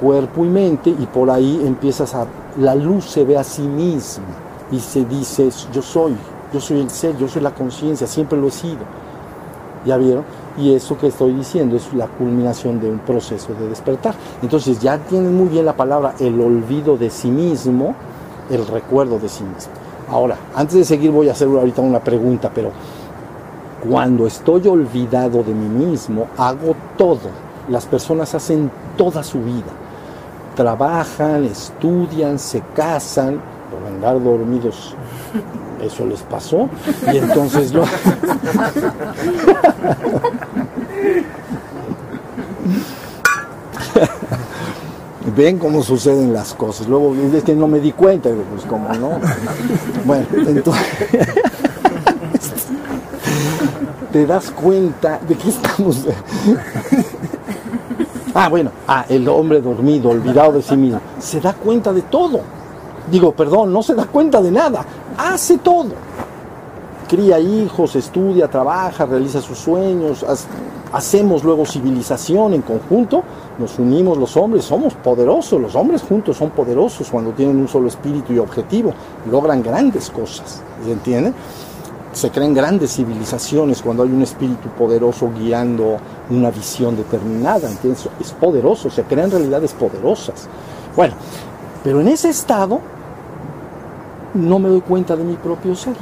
cuerpo y mente y por ahí empiezas a, la luz se ve a sí misma y se dice yo soy, yo soy el ser, yo soy la conciencia, siempre lo he sido. ¿Ya vieron? Y eso que estoy diciendo es la culminación de un proceso de despertar. Entonces ya tienen muy bien la palabra el olvido de sí mismo, el recuerdo de sí mismo. Ahora, antes de seguir voy a hacer ahorita una pregunta, pero cuando estoy olvidado de mí mismo, hago todo. Las personas hacen toda su vida. Trabajan, estudian, se casan, por andar dormidos, eso les pasó. Y entonces lo... Ven cómo suceden las cosas. Luego es que no me di cuenta, pues como no. Bueno, entonces te das cuenta de que estamos. ah, bueno, ah, el hombre dormido, olvidado de sí mismo, se da cuenta de todo. Digo, perdón, no se da cuenta de nada, hace todo. Cría hijos, estudia, trabaja, realiza sus sueños, hacemos luego civilización en conjunto, nos unimos los hombres, somos poderosos, los hombres juntos son poderosos cuando tienen un solo espíritu y objetivo, logran grandes cosas, ¿se entiende? Se crean grandes civilizaciones cuando hay un espíritu poderoso guiando una visión determinada, ¿entiendes? Es poderoso, se crean realidades poderosas. Bueno, pero en ese estado no me doy cuenta de mi propio ser.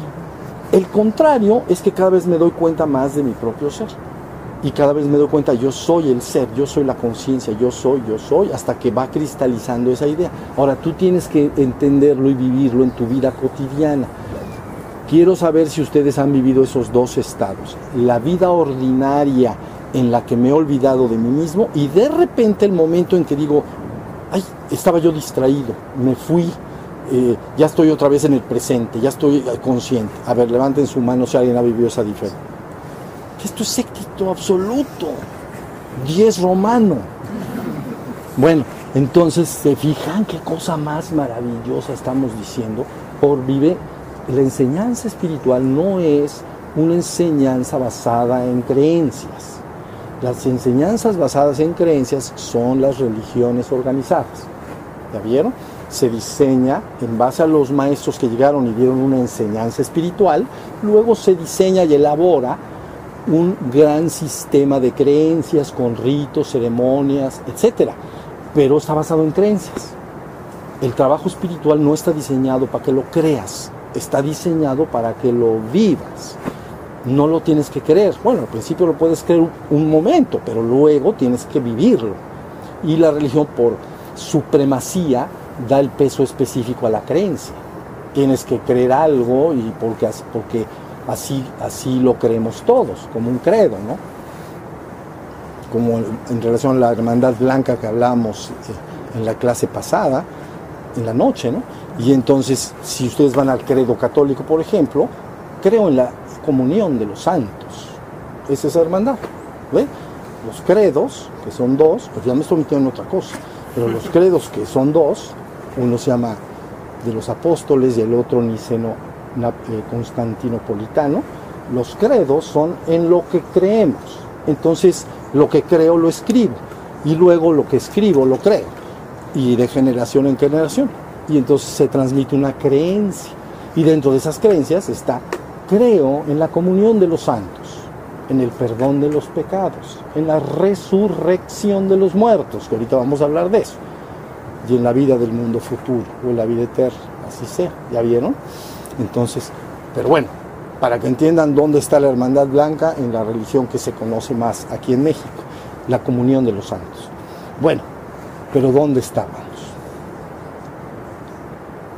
El contrario es que cada vez me doy cuenta más de mi propio ser y cada vez me doy cuenta, yo soy el ser, yo soy la conciencia, yo soy, yo soy, hasta que va cristalizando esa idea. Ahora tú tienes que entenderlo y vivirlo en tu vida cotidiana. Quiero saber si ustedes han vivido esos dos estados, la vida ordinaria en la que me he olvidado de mí mismo y de repente el momento en que digo, ay, estaba yo distraído, me fui, eh, ya estoy otra vez en el presente, ya estoy consciente. A ver, levanten su mano si alguien ha vivido esa diferencia. Esto es éxito absoluto. 10 romano. Bueno, entonces se fijan qué cosa más maravillosa estamos diciendo. Por vive, la enseñanza espiritual no es una enseñanza basada en creencias. Las enseñanzas basadas en creencias son las religiones organizadas. ¿Ya vieron? Se diseña en base a los maestros que llegaron y dieron una enseñanza espiritual, luego se diseña y elabora un gran sistema de creencias con ritos, ceremonias, etc. Pero está basado en creencias. El trabajo espiritual no está diseñado para que lo creas, está diseñado para que lo vivas. No lo tienes que creer. Bueno, al principio lo puedes creer un momento, pero luego tienes que vivirlo. Y la religión por supremacía da el peso específico a la creencia. Tienes que creer algo y porque, porque así, así lo creemos todos, como un credo, ¿no? Como en relación a la hermandad blanca que hablamos eh, en la clase pasada, en la noche, ¿no? Y entonces, si ustedes van al credo católico, por ejemplo, creo en la comunión de los santos. Esa es la hermandad. ¿Ve? Los credos, que son dos, pues ya me estoy metiendo en otra cosa, pero los credos que son dos, uno se llama de los apóstoles y el otro niceno eh, constantinopolitano, los credos son en lo que creemos. Entonces, lo que creo lo escribo y luego lo que escribo lo creo y de generación en generación. Y entonces se transmite una creencia. Y dentro de esas creencias está, creo en la comunión de los santos, en el perdón de los pecados, en la resurrección de los muertos, que ahorita vamos a hablar de eso, y en la vida del mundo futuro o en la vida eterna, así sea. ¿Ya vieron? Entonces, pero bueno, para que entiendan dónde está la hermandad blanca en la religión que se conoce más aquí en México, la comunión de los santos. Bueno, pero ¿dónde estábamos?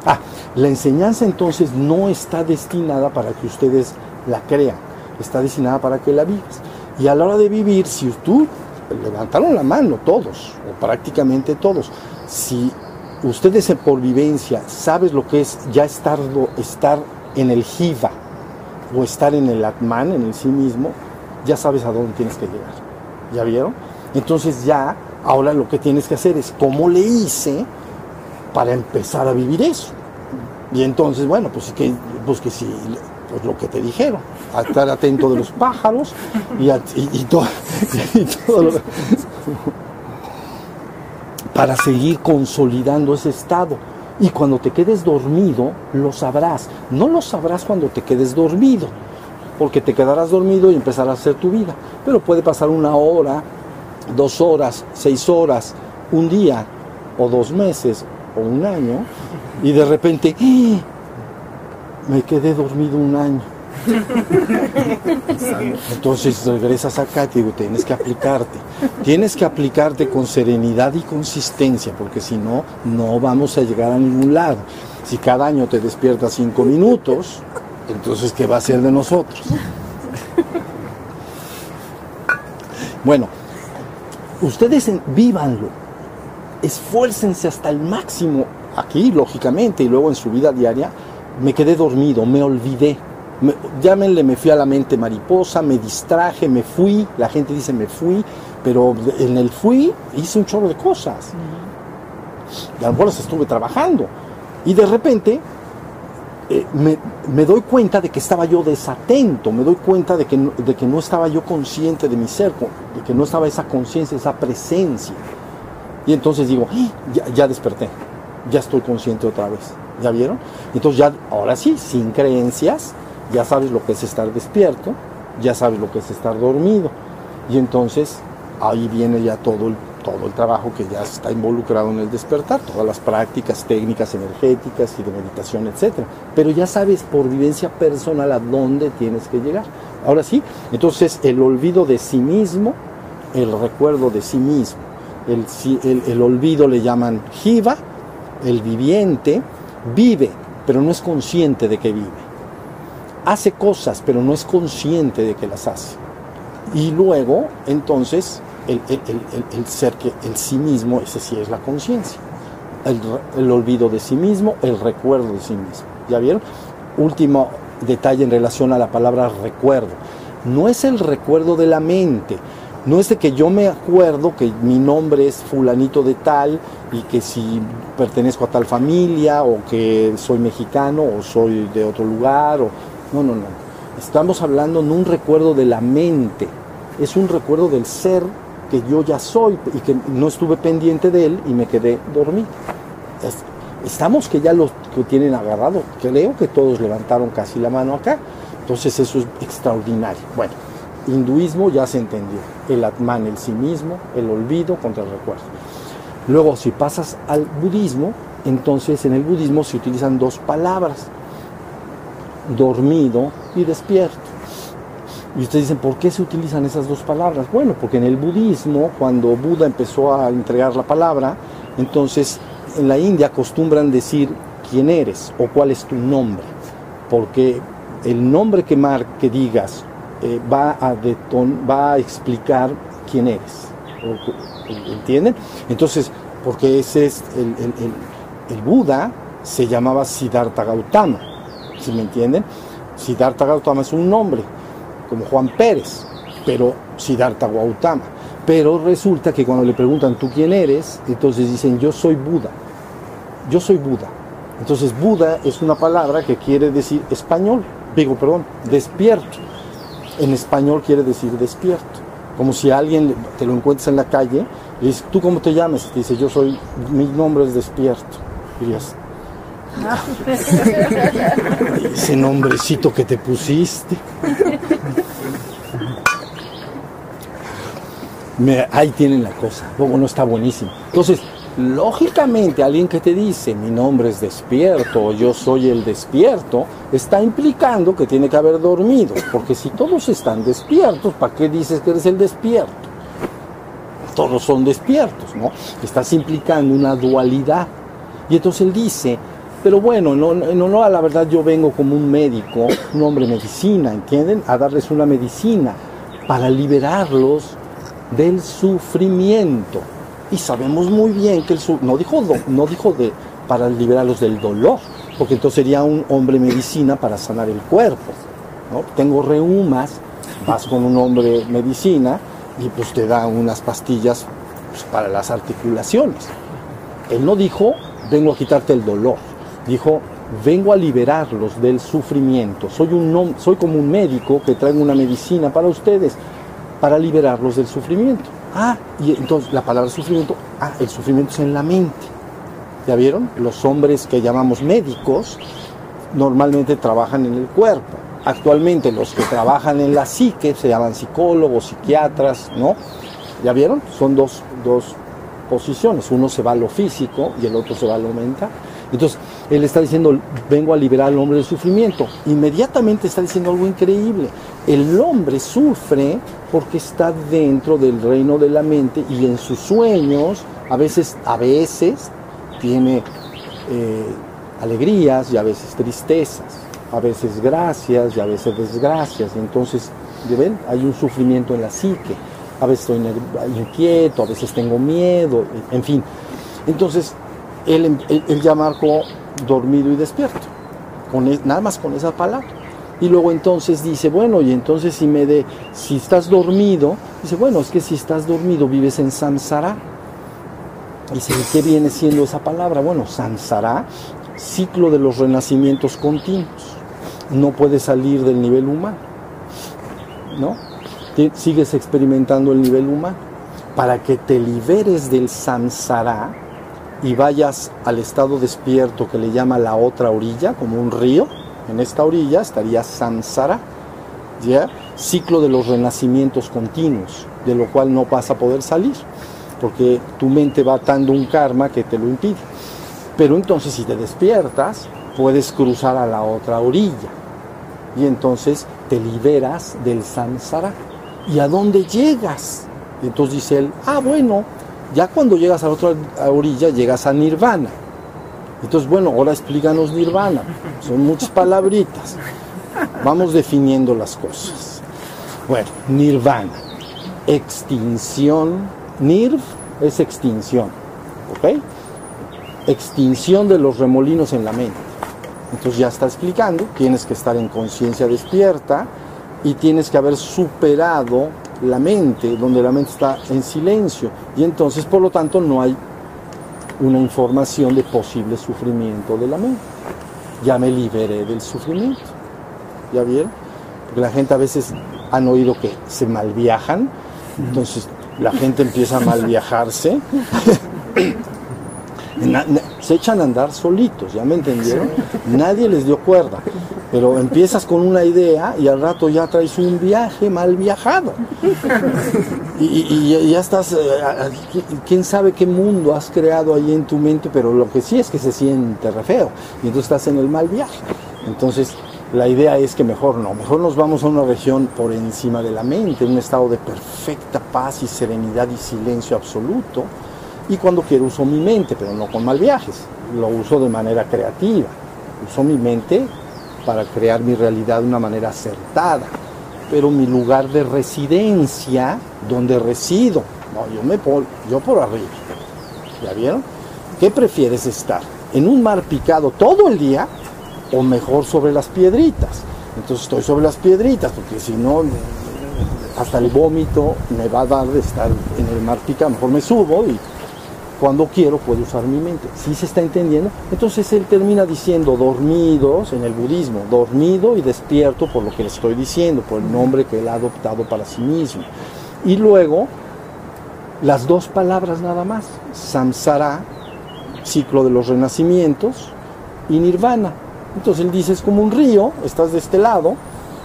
Ah, la enseñanza entonces no está destinada para que ustedes la crean, está destinada para que la vivas. Y a la hora de vivir, si tú levantaron la mano todos, o prácticamente todos, si ustedes por vivencia sabes lo que es ya estar, estar en el jiva o estar en el atman, en el sí mismo, ya sabes a dónde tienes que llegar. ¿Ya vieron? Entonces ya, ahora lo que tienes que hacer es cómo le hice para empezar a vivir eso. Y entonces, bueno, pues que, pues que si, pues lo que te dijeron, a estar atento de los pájaros y, y, todo, y todo lo, para seguir consolidando ese estado. Y cuando te quedes dormido, lo sabrás. No lo sabrás cuando te quedes dormido, porque te quedarás dormido y empezarás a hacer tu vida. Pero puede pasar una hora, dos horas, seis horas, un día, o dos meses, o un año, Y de repente, ¡ah! me quedé dormido un año. Entonces regresas acá y te digo, tienes que aplicarte. Tienes que aplicarte con serenidad y consistencia, porque si no, no vamos a llegar a ningún lado. Si cada año te despiertas cinco minutos, entonces, ¿qué va a ser de nosotros? Bueno, ustedes vívanlo, esfuércense hasta el máximo, aquí lógicamente, y luego en su vida diaria, me quedé dormido, me olvidé. Llámenle, me fui a la mente mariposa, me distraje, me fui, la gente dice me fui, pero en el fui hice un chorro de cosas. Y a lo mejor las estuve trabajando. Y de repente eh, me, doy cuenta de que estaba yo desatento, me doy cuenta de que, no, de que no estaba yo consciente de mi ser, de que no estaba esa conciencia, esa presencia. Y entonces digo, ya, ya desperté, ya estoy consciente otra vez. ¿Ya vieron? Entonces ya, ahora sí, sin creencias, ya sabes lo que es estar despierto, ya sabes lo que es estar dormido. Y entonces ahí viene ya todo el, todo el trabajo que ya está involucrado en el despertar, todas las prácticas técnicas energéticas y de meditación, etc. Pero ya sabes por vivencia personal a dónde tienes que llegar. Ahora sí, entonces el olvido de sí mismo, el recuerdo de sí mismo, el, el, el olvido le llaman jiva, el viviente, Vive, pero no es consciente de que vive. Hace cosas, pero no es consciente de que las hace. Y luego, entonces, el, ser que el sí mismo, ese sí es la conciencia. El, olvido de sí mismo, el recuerdo de sí mismo. ¿Ya vieron? Último detalle en relación a la palabra recuerdo. No es el recuerdo de la mente, no es de que yo me acuerdo que mi nombre es fulanito de tal y que si pertenezco a tal familia o que soy mexicano o soy de otro lugar. O... No, no, no. Estamos hablando de un recuerdo de la mente. Es un recuerdo del ser que yo ya soy y que no estuve pendiente de él y me quedé dormido. Estamos que ya los que tienen agarrado. Creo que todos levantaron casi la mano acá. Entonces eso es extraordinario. Bueno hinduismo ya se entendió. El atman, el sí mismo, el olvido contra el recuerdo. Luego, si pasas al budismo, entonces en el budismo se utilizan dos palabras, dormido y despierto. Y ustedes dicen, ¿por qué se utilizan esas dos palabras? Bueno, porque en el budismo, cuando Buda empezó a entregar la palabra, entonces en la India acostumbran decir quién eres o cuál es tu nombre, porque el nombre que, mar, que digas eh, va, a va a explicar quién eres. ¿Entienden? Entonces, porque ese es el, Buda se llamaba Siddhartha Gautama. ¿Sí me entienden? Siddhartha Gautama es un nombre, como Juan Pérez, pero Siddhartha Gautama. Pero resulta que cuando le preguntan tú quién eres, entonces dicen yo soy Buda. Yo soy Buda. Entonces Buda es una palabra que quiere decir español, digo, perdón, despierto en español quiere decir despierto. Como si alguien te lo encuentras en la calle y dices, ¿tú cómo te llamas? Y te dice, yo soy, mi nombre es despierto. Dirías, ese nombrecito que te pusiste. ahí tienen la cosa. No está buenísimo. Entonces, Lógicamente, alguien que te dice mi nombre es despierto o yo soy el despierto, está implicando que tiene que haber dormido. Porque si todos están despiertos, ¿para qué dices que eres el despierto? Todos son despiertos, ¿no? Estás implicando una dualidad. Y entonces él dice, pero bueno, no, no, no, la verdad yo vengo como un médico, un hombre medicina, ¿entienden? A darles una medicina para liberarlos del sufrimiento. Y sabemos muy bien que el no dijo, no dijo de, para liberarlos del dolor, porque entonces sería un hombre medicina para sanar el cuerpo. ¿no? Tengo reumas, vas con un hombre medicina y pues te da unas pastillas pues, para las articulaciones. Él no dijo, vengo a quitarte el dolor, dijo, vengo a liberarlos del sufrimiento. Soy, un, soy como un médico que trae una medicina para ustedes, para liberarlos del sufrimiento. Ah, y entonces la palabra sufrimiento, ah, el sufrimiento es en la mente. ¿Ya vieron? Los hombres que llamamos médicos normalmente trabajan en el cuerpo. Actualmente los que trabajan en la psique se llaman psicólogos, psiquiatras, ¿no? ¿Ya vieron? Son dos, dos posiciones. Uno se va a lo físico y el otro se va a lo mental. Entonces, Él está diciendo, vengo a liberar al hombre del sufrimiento. Inmediatamente está diciendo algo increíble. El hombre sufre porque está dentro del reino de la mente y en sus sueños a veces, a veces tiene eh, alegrías y a veces tristezas, a veces gracias y a veces desgracias. Entonces, ¿ven? Hay un sufrimiento en la psique. A veces estoy inquieto, a veces tengo miedo, en fin. Entonces, él, él, ya marcó dormido y despierto, con, e, nada más con esa palabra. Y luego entonces dice, bueno, y entonces si me de, si estás dormido, dice, bueno, es que si estás dormido vives en samsara. Dice, ¿qué viene siendo esa palabra? Bueno, samsara, ciclo de los renacimientos continuos. No puedes salir del nivel humano, ¿no? Sigues experimentando el nivel humano. Para que te liberes del samsara y vayas al estado despierto que le llama la otra orilla, como un río, en esta orilla estaría samsara, ¿ya? ciclo de los renacimientos continuos, de lo cual no vas a poder salir, porque tu mente va atando un karma que te lo impide. Pero entonces si te despiertas, puedes cruzar a la otra orilla y entonces te liberas del samsara. ¿Y a dónde llegas? Entonces dice él, ah, bueno, ya cuando llegas a la otra orilla, llegas a nirvana. Entonces, bueno, ahora explícanos nirvana. Son muchas palabritas. Vamos definiendo las cosas. Bueno, nirvana. Extinción. Nirv es extinción. ¿Ok? Extinción de los remolinos en la mente. Entonces ya está explicando, tienes que estar en conciencia despierta y tienes que haber superado la mente, donde la mente está en silencio. Y entonces, por lo tanto, no hay una información de posible sufrimiento de la mente. Ya me liberé del sufrimiento. ¿Ya vieron? Porque la gente a veces han oído que se malviajan, entonces la gente empieza a malviajarse. se echan a andar solitos, ¿ya me entendieron? Nadie les dio cuerda. Pero empiezas con una idea y al rato ya traes un viaje mal viajado. Y, ya estás, eh, quién sabe qué mundo has creado ahí en tu mente, pero lo que sí es que se siente re feo. Y entonces estás en el mal viaje. Entonces la idea es que mejor no, mejor nos vamos a una región por encima de la mente, un estado de perfecta paz y serenidad y silencio absoluto. Y cuando quiero uso mi mente, pero no con mal viajes, lo uso de manera creativa. Uso mi mente para crear mi realidad de una manera acertada. Pero mi lugar de residencia, donde resido, no, yo me por, yo por arriba. ¿Ya vieron? ¿Qué prefieres estar? ¿En un mar picado todo el día o mejor sobre las piedritas? Entonces estoy sobre las piedritas, porque si no, hasta el vómito me va a dar de estar en el mar picado. Mejor me subo y cuando quiero puedo usar mi mente. Si se está entendiendo? Entonces él termina diciendo dormidos en el budismo, dormido y despierto por lo que le estoy diciendo, por el nombre que él ha adoptado para sí mismo. Y luego las dos palabras nada más, samsara, ciclo de los renacimientos, y nirvana. Entonces él dice, es como un río, estás de este lado,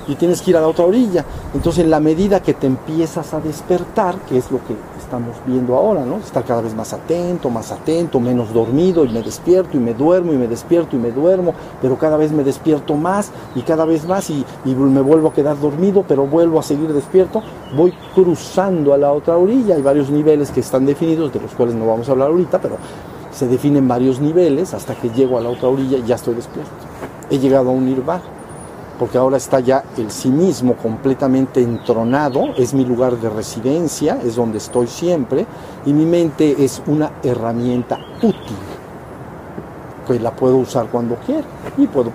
y tienes que ir a la otra orilla. Entonces, en la medida que te empiezas a despertar, que es lo que estamos viendo ahora, ¿no? Estar cada vez más atento, más atento, menos dormido, y me despierto y me duermo y me despierto y me duermo, pero cada vez me despierto más y cada vez más y, me vuelvo a quedar dormido, pero vuelvo a seguir despierto, voy cruzando a la otra orilla. Hay varios niveles que están definidos, de los cuales no vamos a hablar ahorita, pero se definen varios niveles hasta que llego a la otra orilla y ya estoy despierto. He llegado a un nirvana porque ahora está ya el sí mismo completamente entronado, es mi lugar de residencia, es donde estoy siempre, y mi mente es una herramienta útil, que la puedo usar cuando quiera, y puedo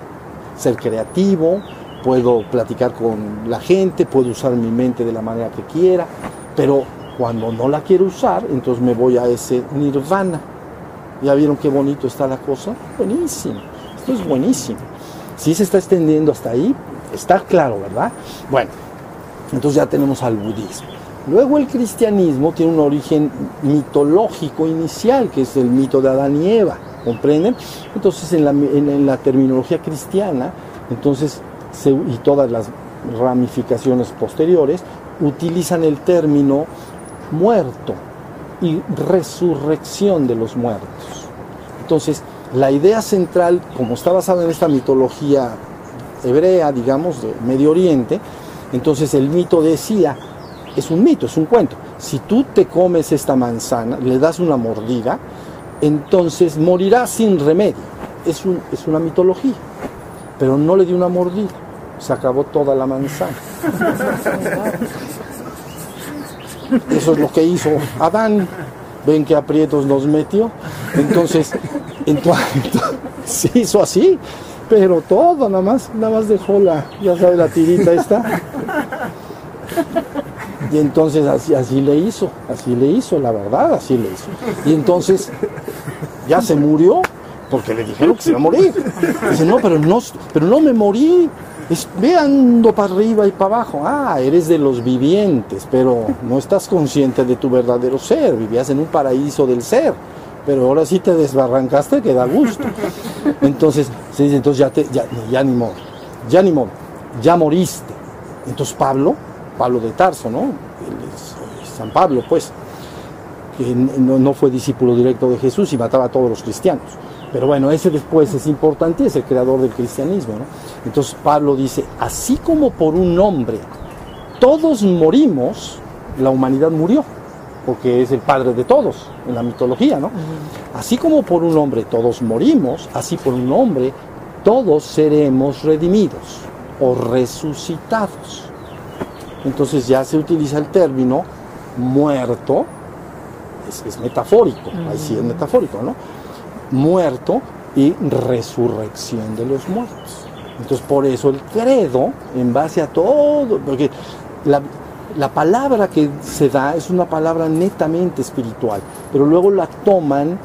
ser creativo, puedo platicar con la gente, puedo usar mi mente de la manera que quiera, pero cuando no la quiero usar, entonces me voy a ese nirvana. ¿Ya vieron qué bonito está la cosa? Buenísimo, esto es buenísimo. Si se está extendiendo hasta ahí, está claro, ¿verdad? Bueno, entonces ya tenemos al budismo. Luego el cristianismo tiene un origen mitológico inicial, que es el mito de Adán y Eva, ¿comprenden? Entonces en la, terminología cristiana, entonces, y todas las ramificaciones posteriores, utilizan el término muerto y resurrección de los muertos. Entonces, la idea central, como está basada en esta mitología hebrea, digamos, de Medio Oriente, entonces el mito decía, es un mito, es un cuento, si tú te comes esta manzana, le das una mordida, entonces morirás sin remedio. Es, un, es una mitología, pero no le dio una mordida, se acabó toda la manzana. Eso es lo que hizo Adán. Ven que aprietos nos metió. Entonces, entonces, se hizo así, pero todo nada más, nada más dejó la, ya sabe, la tirita esta. Y entonces así, así le hizo, así le hizo, la verdad, así le hizo. Y entonces ya se murió porque le dijeron que se iba a morir. Dice, no, pero no, pero no me morí. Es, ve ando para arriba y para abajo. Ah, eres de los vivientes, pero no estás consciente de tu verdadero ser. Vivías en un paraíso del ser. Pero ahora sí te desbarrancaste que da gusto. Entonces, se dice, entonces ya, te, ya, ya ni modo, ya ni modo, ya moriste. Entonces Pablo, Pablo de Tarso, ¿no? San Pablo, pues, que no fue discípulo directo de Jesús y mataba a todos los cristianos. Pero bueno, ese después es importante, es el creador del cristianismo. ¿no? Entonces Pablo dice, así como por un hombre todos morimos, la humanidad murió, porque es el padre de todos en la mitología, ¿no? Así como por un hombre todos morimos, así por un hombre todos seremos redimidos o resucitados. Entonces ya se utiliza el término muerto, es, es metafórico, ahí sí es metafórico, ¿no? Muerto y resurrección de los muertos. Entonces por eso el credo, en base a todo, porque la, la, palabra que se da es una palabra netamente espiritual, pero luego la toman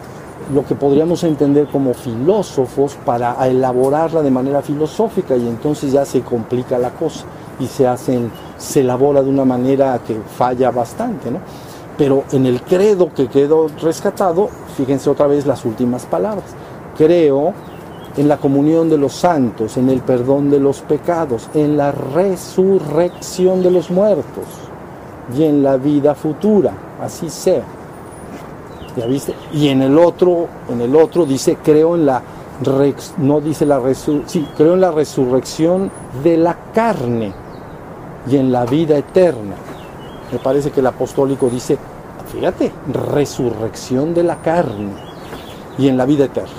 lo que podríamos entender como filósofos para elaborarla de manera filosófica y entonces ya se complica la cosa y se hacen, se elabora de una manera que falla bastante, ¿no? Pero en el credo que quedó rescatado, fíjense otra vez las últimas palabras. Creo en la comunión de los santos, en el perdón de los pecados, en la resurrección de los muertos y en la vida futura, así sea. ¿Ya viste? Y en el otro, en el otro dice creo en la no dice la sí, creo en la resurrección de la carne y en la vida eterna me parece que el apostólico dice, fíjate, resurrección de la carne y en la vida eterna.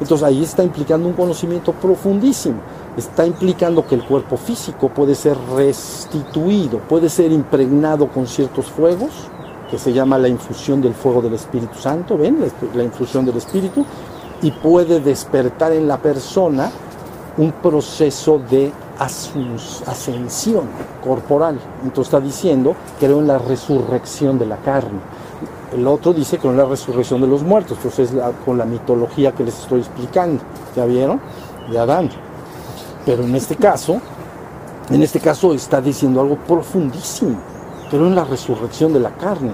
Entonces ahí está implicando un conocimiento profundísimo. Está implicando que el cuerpo físico puede ser restituido, puede ser impregnado con ciertos fuegos, que se llama la infusión del fuego del Espíritu Santo, ¿ven? La infusión del Espíritu, y puede despertar en la persona un proceso de ascensión corporal. Entonces está diciendo, creo en la resurrección de la carne. El otro dice creo en la resurrección de los muertos. Entonces es con la mitología que les estoy explicando. ¿Ya vieron? De Adán. Pero en este caso, en este caso está diciendo algo profundísimo. Creo en la resurrección de la carne.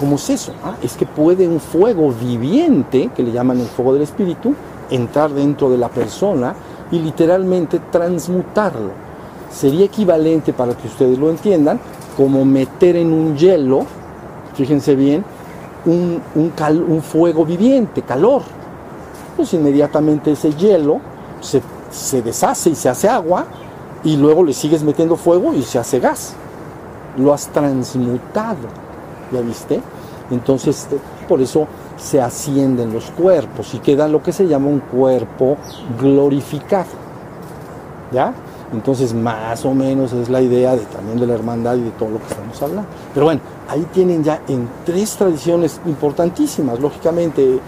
¿Cómo es eso? Ah, es que puede un fuego viviente, que le llaman el fuego del espíritu, entrar dentro de la persona y literalmente transmutarlo. Sería equivalente, para que ustedes lo entiendan, como meter en un hielo, fíjense bien, un, un, fuego viviente, calor. Pues inmediatamente ese hielo se, se deshace y se hace agua y luego le sigues metiendo fuego y se hace gas. Lo has transmutado, ¿ya viste? Entonces, por eso se ascienden los cuerpos y queda lo que se llama un cuerpo glorificado. ¿Ya? Entonces, más o menos es la idea de, también de la hermandad y de todo lo que estamos hablando. Pero bueno, ahí tienen ya en tres tradiciones importantísimas, lógicamente,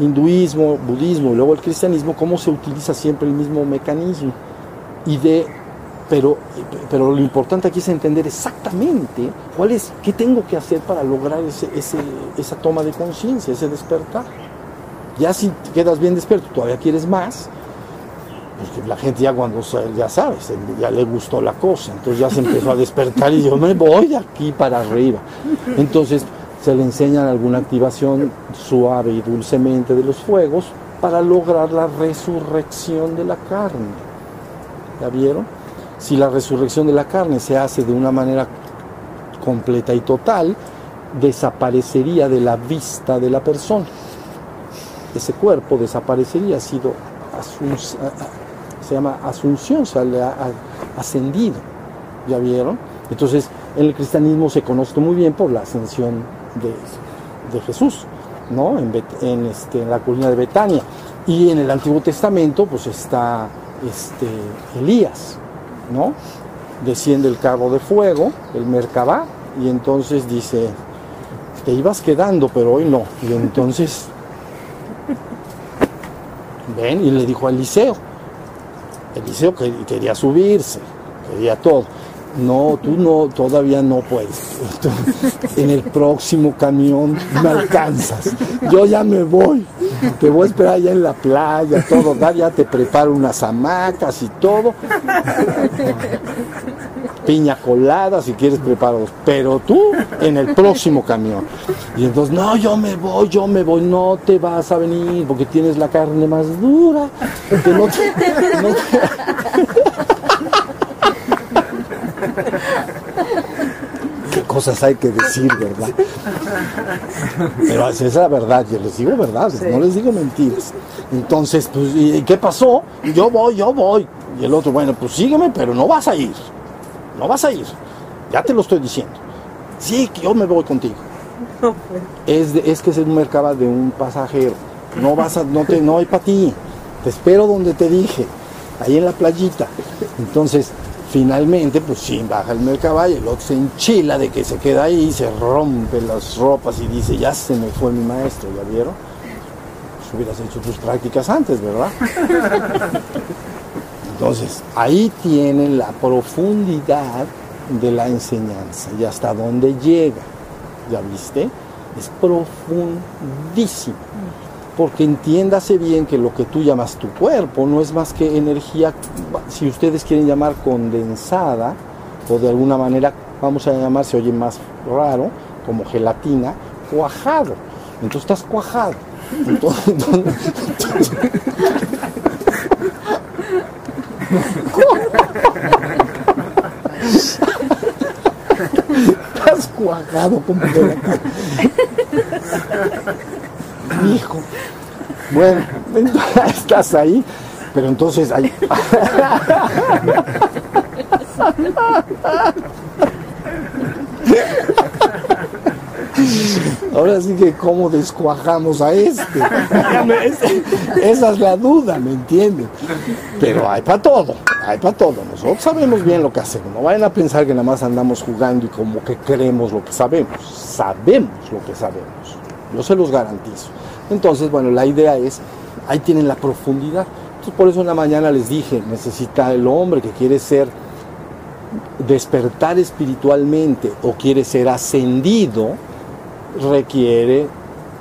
hinduismo, budismo y luego el cristianismo, cómo se utiliza siempre el mismo mecanismo. Y de pero, pero lo importante aquí es entender exactamente cuál es, qué tengo que hacer para lograr ese, esa toma de conciencia, ese despertar. Ya si quedas bien despierto, todavía quieres más, porque la gente ya cuando, ya sabes, ya le gustó la cosa, entonces ya se empezó a despertar y yo me voy aquí para arriba. Entonces se le enseñan alguna activación suave y dulcemente de los fuegos para lograr la resurrección de la carne. ¿Ya vieron? Si la resurrección de la carne se hace de una manera completa y total, desaparecería de la vista de la persona. ese cuerpo desaparecería, ha sido se llama asunción, se ha ascendido, ¿ya vieron? Entonces, en el cristianismo se conoce muy bien por la ascensión de, Jesús, ¿no? En, este, en, la colina de Betania. Y en el Antiguo Testamento, pues está este, Elías, ¿no? Desciende el carro de fuego, el Merkabah, y entonces dice, te ibas quedando, pero hoy no. Y entonces, ven, y le dijo a Eliseo, Eliseo quería subirse, quería todo no, tú no, todavía no puedes. en el próximo camión me alcanzas. Yo ya me voy. Te voy a esperar allá en la playa, todo, ya te preparo unas hamacas y todo. Piña colada, si quieres preparados. Pero tú en el próximo camión. Y entonces, no, yo me voy, yo me voy, no te vas a venir porque tienes la carne más dura. Qué cosas hay que decir, ¿verdad? Pero es la verdad, yo les digo verdad, no les digo mentiras. Entonces, pues, ¿y qué pasó? Yo voy, yo voy. Y el otro, bueno, pues sígueme, pero no vas a ir. No vas a ir. Ya te lo estoy diciendo. Sí, que yo me voy contigo. Es, es que es un mercado de un pasajero. No vas a, no te, no hay para ti. Te espero donde te dije, ahí en la playita. Entonces, Finalmente, pues sí, baja el mercaballo, el otro se enchila de que se queda ahí, se rompe las ropas y dice, ya se me fue mi maestro, ¿ya vieron? Pues hubieras hecho tus prácticas antes, ¿verdad? Entonces, ahí tienen la profundidad de la enseñanza y hasta dónde llega, ¿ya viste? Es profundísimo porque entiéndase bien que lo que tú llamas tu cuerpo no es más que energía, si ustedes quieren llamar condensada, o de alguna manera, vamos a llamar, se oye más raro, como gelatina, cuajado. Entonces estás cuajado. Estás cuajado como gelatina. Hijo. Bueno, estás ahí, pero entonces ahí. Ahora sí que cómo descuajamos a este. Esa es la duda, ¿me entiendes? Pero hay para todo, hay para todo. Nosotros sabemos bien lo que hacemos. No vayan a pensar que nada más andamos jugando y como que creemos lo que sabemos. Sabemos lo que sabemos. Yo se los garantizo. Entonces, bueno, la idea es, ahí tienen la profundidad. Entonces, por eso en la mañana les dije, necesita el hombre que quiere ser, despertar espiritualmente o quiere ser ascendido, requiere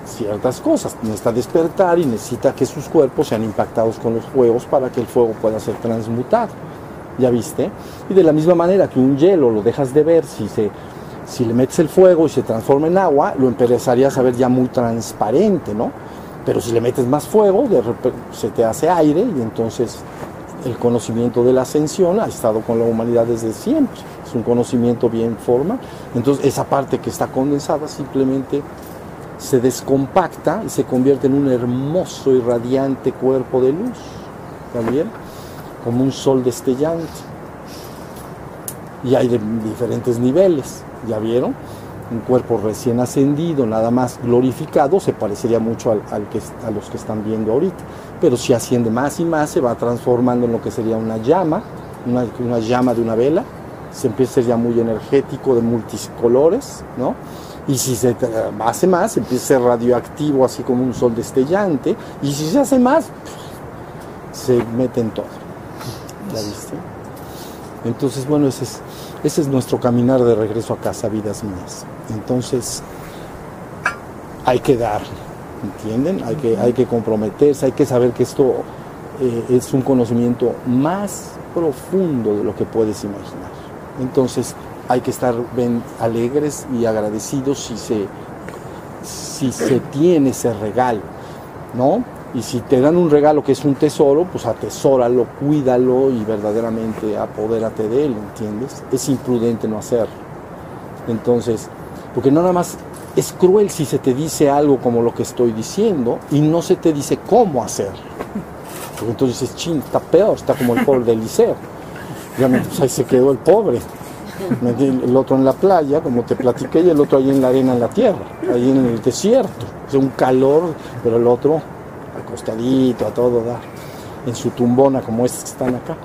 ciertas cosas. Necesita despertar y necesita que sus cuerpos sean impactados con los fuegos para que el fuego pueda ser transmutado. ¿Ya viste? Y de la misma manera que un hielo lo dejas de ver si se si le metes el fuego y se transforma en agua, lo empezarías a ver ya muy transparente, ¿no? Pero si le metes más fuego, de se te hace aire y entonces el conocimiento de la ascensión ha estado con la humanidad desde siempre. Es un conocimiento bien forma. Entonces esa parte que está condensada simplemente se descompacta y se convierte en un hermoso y radiante cuerpo de luz. También como un sol destellante. Y hay diferentes niveles. ¿Ya vieron? Un cuerpo recién ascendido, nada más glorificado, se parecería mucho al, que, a los que están viendo ahorita. Pero si asciende más y más, se va transformando en lo que sería una llama, una, llama de una vela, se empieza a ser ya muy energético, de multicolores, ¿no? Y si se hace más, empieza a ser radioactivo, así como un sol destellante. Y si se hace más, se mete en todo. ¿Ya viste? Entonces, bueno, ese es ese es nuestro caminar de regreso a casa, vidas mías. Entonces, hay que darle, ¿entienden? Hay que, hay que comprometerse, hay que saber que esto eh, es un conocimiento más profundo de lo que puedes imaginar. Entonces, hay que estar alegres y agradecidos si se, si se tiene ese regalo, ¿no? Y si te dan un regalo que es un tesoro, pues atesóralo, cuídalo y verdaderamente apodérate de él, ¿entiendes? Es imprudente no hacerlo. Entonces, porque no nada más Es cruel si se te dice algo como lo que estoy diciendo y no se te dice cómo hacerlo. Porque entonces dices, ching, está peor, está como el pobre de Eliseo. Ya pues ahí se quedó el pobre. El otro en la playa, como te platiqué, y el otro ahí en la arena, en la tierra, ahí en el desierto. Es un calor, pero el otro a todo dar, en su tumbona, como estos que están acá.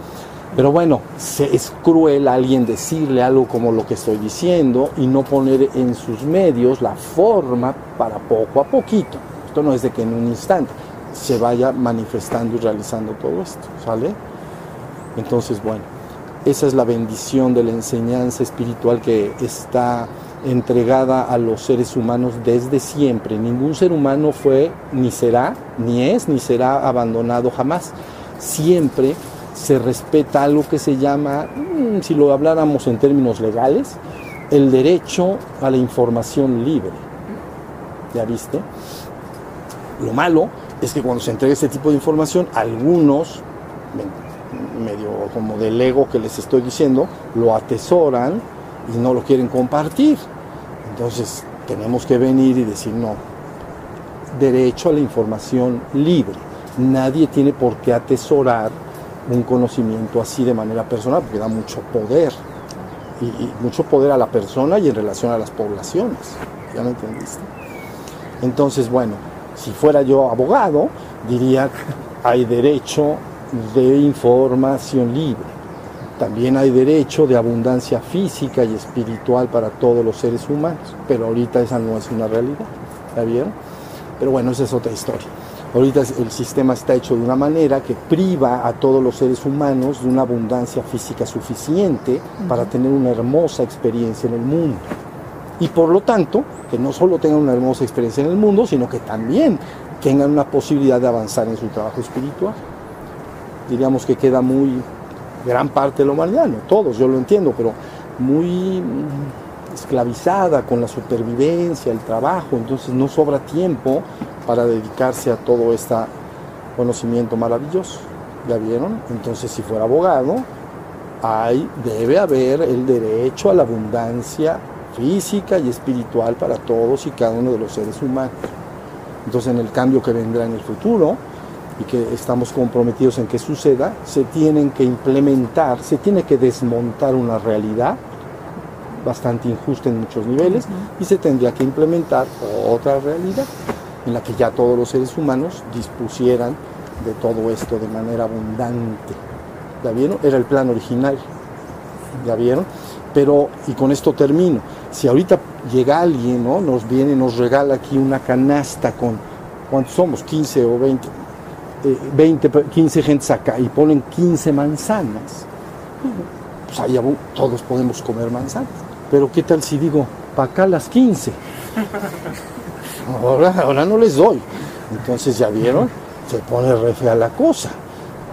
Pero bueno, es cruel alguien decirle algo como lo que estoy diciendo y no poner en sus medios la forma para poco a poquito. Esto no es de que en un instante se vaya manifestando y realizando todo esto, ¿sale? Entonces, bueno, esa es la bendición de la enseñanza espiritual que está entregada a los seres humanos desde siempre. Ningún ser humano fue, ni será, ni es, ni será abandonado jamás. Siempre se respeta algo que se llama, mm, si lo habláramos en términos legales, el derecho a la información libre. ¿Ya viste? Lo malo es que cuando se entrega este tipo de información, algunos, medio como del ego que les estoy diciendo, lo atesoran y no lo quieren compartir. Entonces tenemos que venir y decir, no, derecho a la información libre. Nadie tiene por qué atesorar un conocimiento así de manera personal, porque da mucho poder, y, mucho poder a la persona y en relación a las poblaciones. ¿Ya me entendiste? Entonces, bueno, si fuera yo abogado, diría hay derecho de información libre. También hay derecho de abundancia física y espiritual para todos los seres humanos, pero ahorita esa no es una realidad. ¿Ya vieron? Pero bueno, esa es otra historia. Ahorita el sistema está hecho de una manera que priva a todos los seres humanos de una abundancia física suficiente para tener una hermosa experiencia en el mundo. Y por lo tanto, que no solo tengan una hermosa experiencia en el mundo, sino que también tengan una posibilidad de avanzar en su trabajo espiritual. Diríamos que queda muy gran parte de la humanidad, no todos, yo lo entiendo, pero muy esclavizada con la supervivencia, el trabajo, entonces no sobra tiempo para dedicarse a todo este conocimiento maravilloso. ¿Ya vieron? Entonces, si fuera abogado, hay, debe haber el derecho a la abundancia física y espiritual para todos y cada uno de los seres humanos. Entonces, en el cambio que vendrá en el futuro y que estamos comprometidos en que suceda, se tienen que implementar, se tiene que desmontar una realidad bastante injusta en muchos niveles y se tendría que implementar otra realidad en la que ya todos los seres humanos dispusieran de todo esto de manera abundante. ¿Ya vieron? Era el plan original. ¿Ya vieron? Pero, y con esto termino, si ahorita llega alguien, ¿no? Nos viene, nos regala aquí una canasta con, ¿cuántos somos? 15 o 20, 20, 15 gentes acá y ponen 15 manzanas. Pues ahí todos podemos comer manzanas. Pero ¿qué tal si digo, para acá las 15? Ahora, ahora no les doy. Entonces ya vieron, se pone re fea la cosa.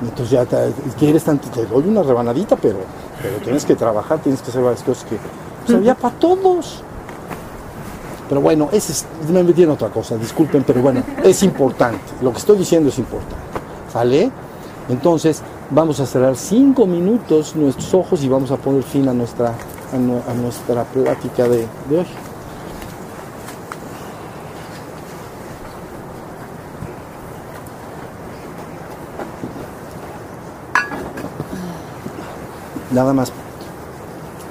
Entonces ya te, quieres tanto, te doy una rebanadita, pero, pero tienes que trabajar, tienes que hacer varias cosas que pues había para todos. Pero bueno, es, me metí en otra cosa, disculpen, pero bueno, es importante. Lo que estoy diciendo es importante. ¿Sale? Entonces, vamos a cerrar cinco minutos nuestros ojos y vamos a poner fin a nuestra, a, nuestra plática de, de hoy. nada más.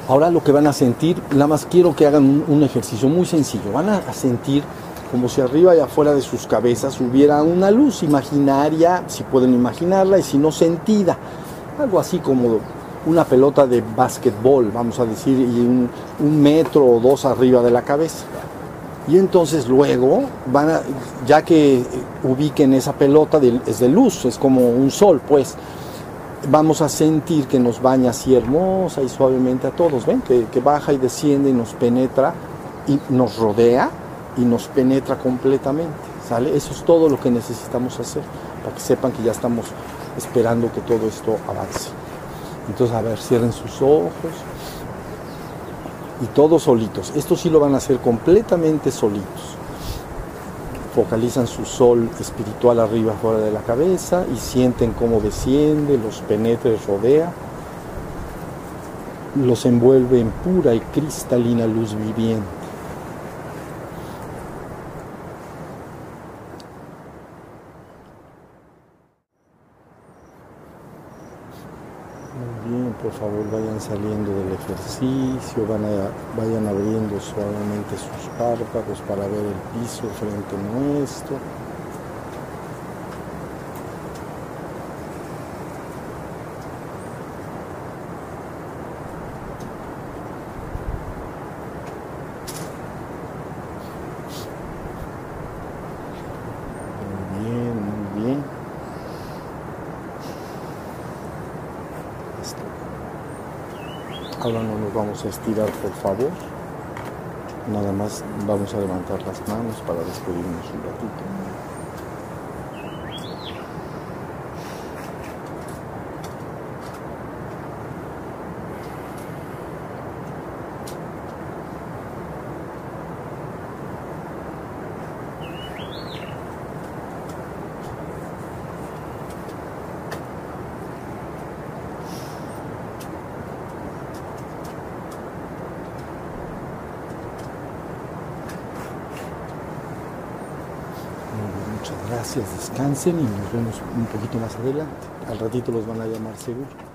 Ahora lo que van a sentir, nada más quiero que hagan un, ejercicio muy sencillo. Van a, sentir como si arriba y afuera de sus cabezas hubiera una luz imaginaria, si pueden imaginarla, y si no sentida. Algo así como una pelota de básquetbol, vamos a decir, y un, metro o dos arriba de la cabeza. Y entonces luego van a, ya que ubiquen esa pelota, es de luz, es como un sol, pues vamos a sentir que nos baña así hermosa y suavemente a todos, ¿ven? Que, baja y desciende y nos penetra y nos rodea y nos penetra completamente, ¿sale? Eso es todo lo que necesitamos hacer para que sepan que ya estamos esperando que todo esto avance. Entonces, a ver, cierren sus ojos y todos solitos. Esto sí lo van a hacer completamente solitos focalizan su sol espiritual arriba fuera de la cabeza y sienten cómo desciende, los penetra y rodea, los envuelve en pura y cristalina luz viviente. Muy bien, por favor vayan saliendo del ejercicio, van vayan abriendo suavemente sus párpados para ver el piso frente nuestro. Ahora no nos vamos a estirar, por favor. Nada más vamos a levantar las manos para despedirnos un ratito. Muchas gracias, descansen y nos vemos un poquito más adelante. Al ratito los van a llamar seguro.